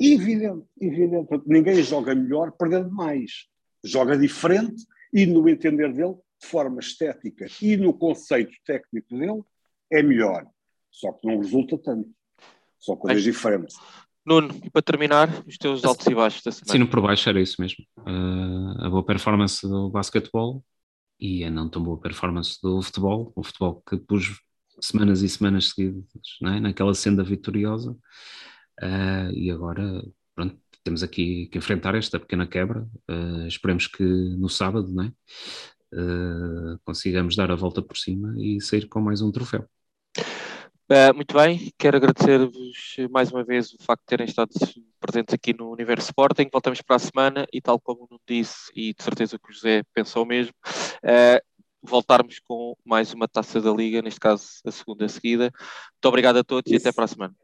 Evidente, evidente. Ninguém joga melhor perdendo mais. Joga diferente e, no entender dele, de forma estética e no conceito técnico dele, é melhor. Só que não resulta tanto. São coisas Mas, diferentes. Nuno, e para terminar, os teus altos e baixos da semana. Sim, no por baixo era isso mesmo. Uh, a boa performance do basquetebol e a não tão boa performance do futebol. O futebol que pus semanas e semanas seguidas é? naquela senda vitoriosa. Uh, e agora, pronto, temos aqui que enfrentar esta pequena quebra. Uh, esperemos que no sábado, não é? Uh, consigamos dar a volta por cima e sair com mais um troféu. Uh, muito bem, quero agradecer-vos mais uma vez o facto de terem estado presentes aqui no Universo Sporting. Voltamos para a semana e, tal como não disse, e de certeza que o José pensou mesmo, uh, voltarmos com mais uma taça da Liga, neste caso a segunda seguida. Muito obrigado a todos Isso. e até para a semana.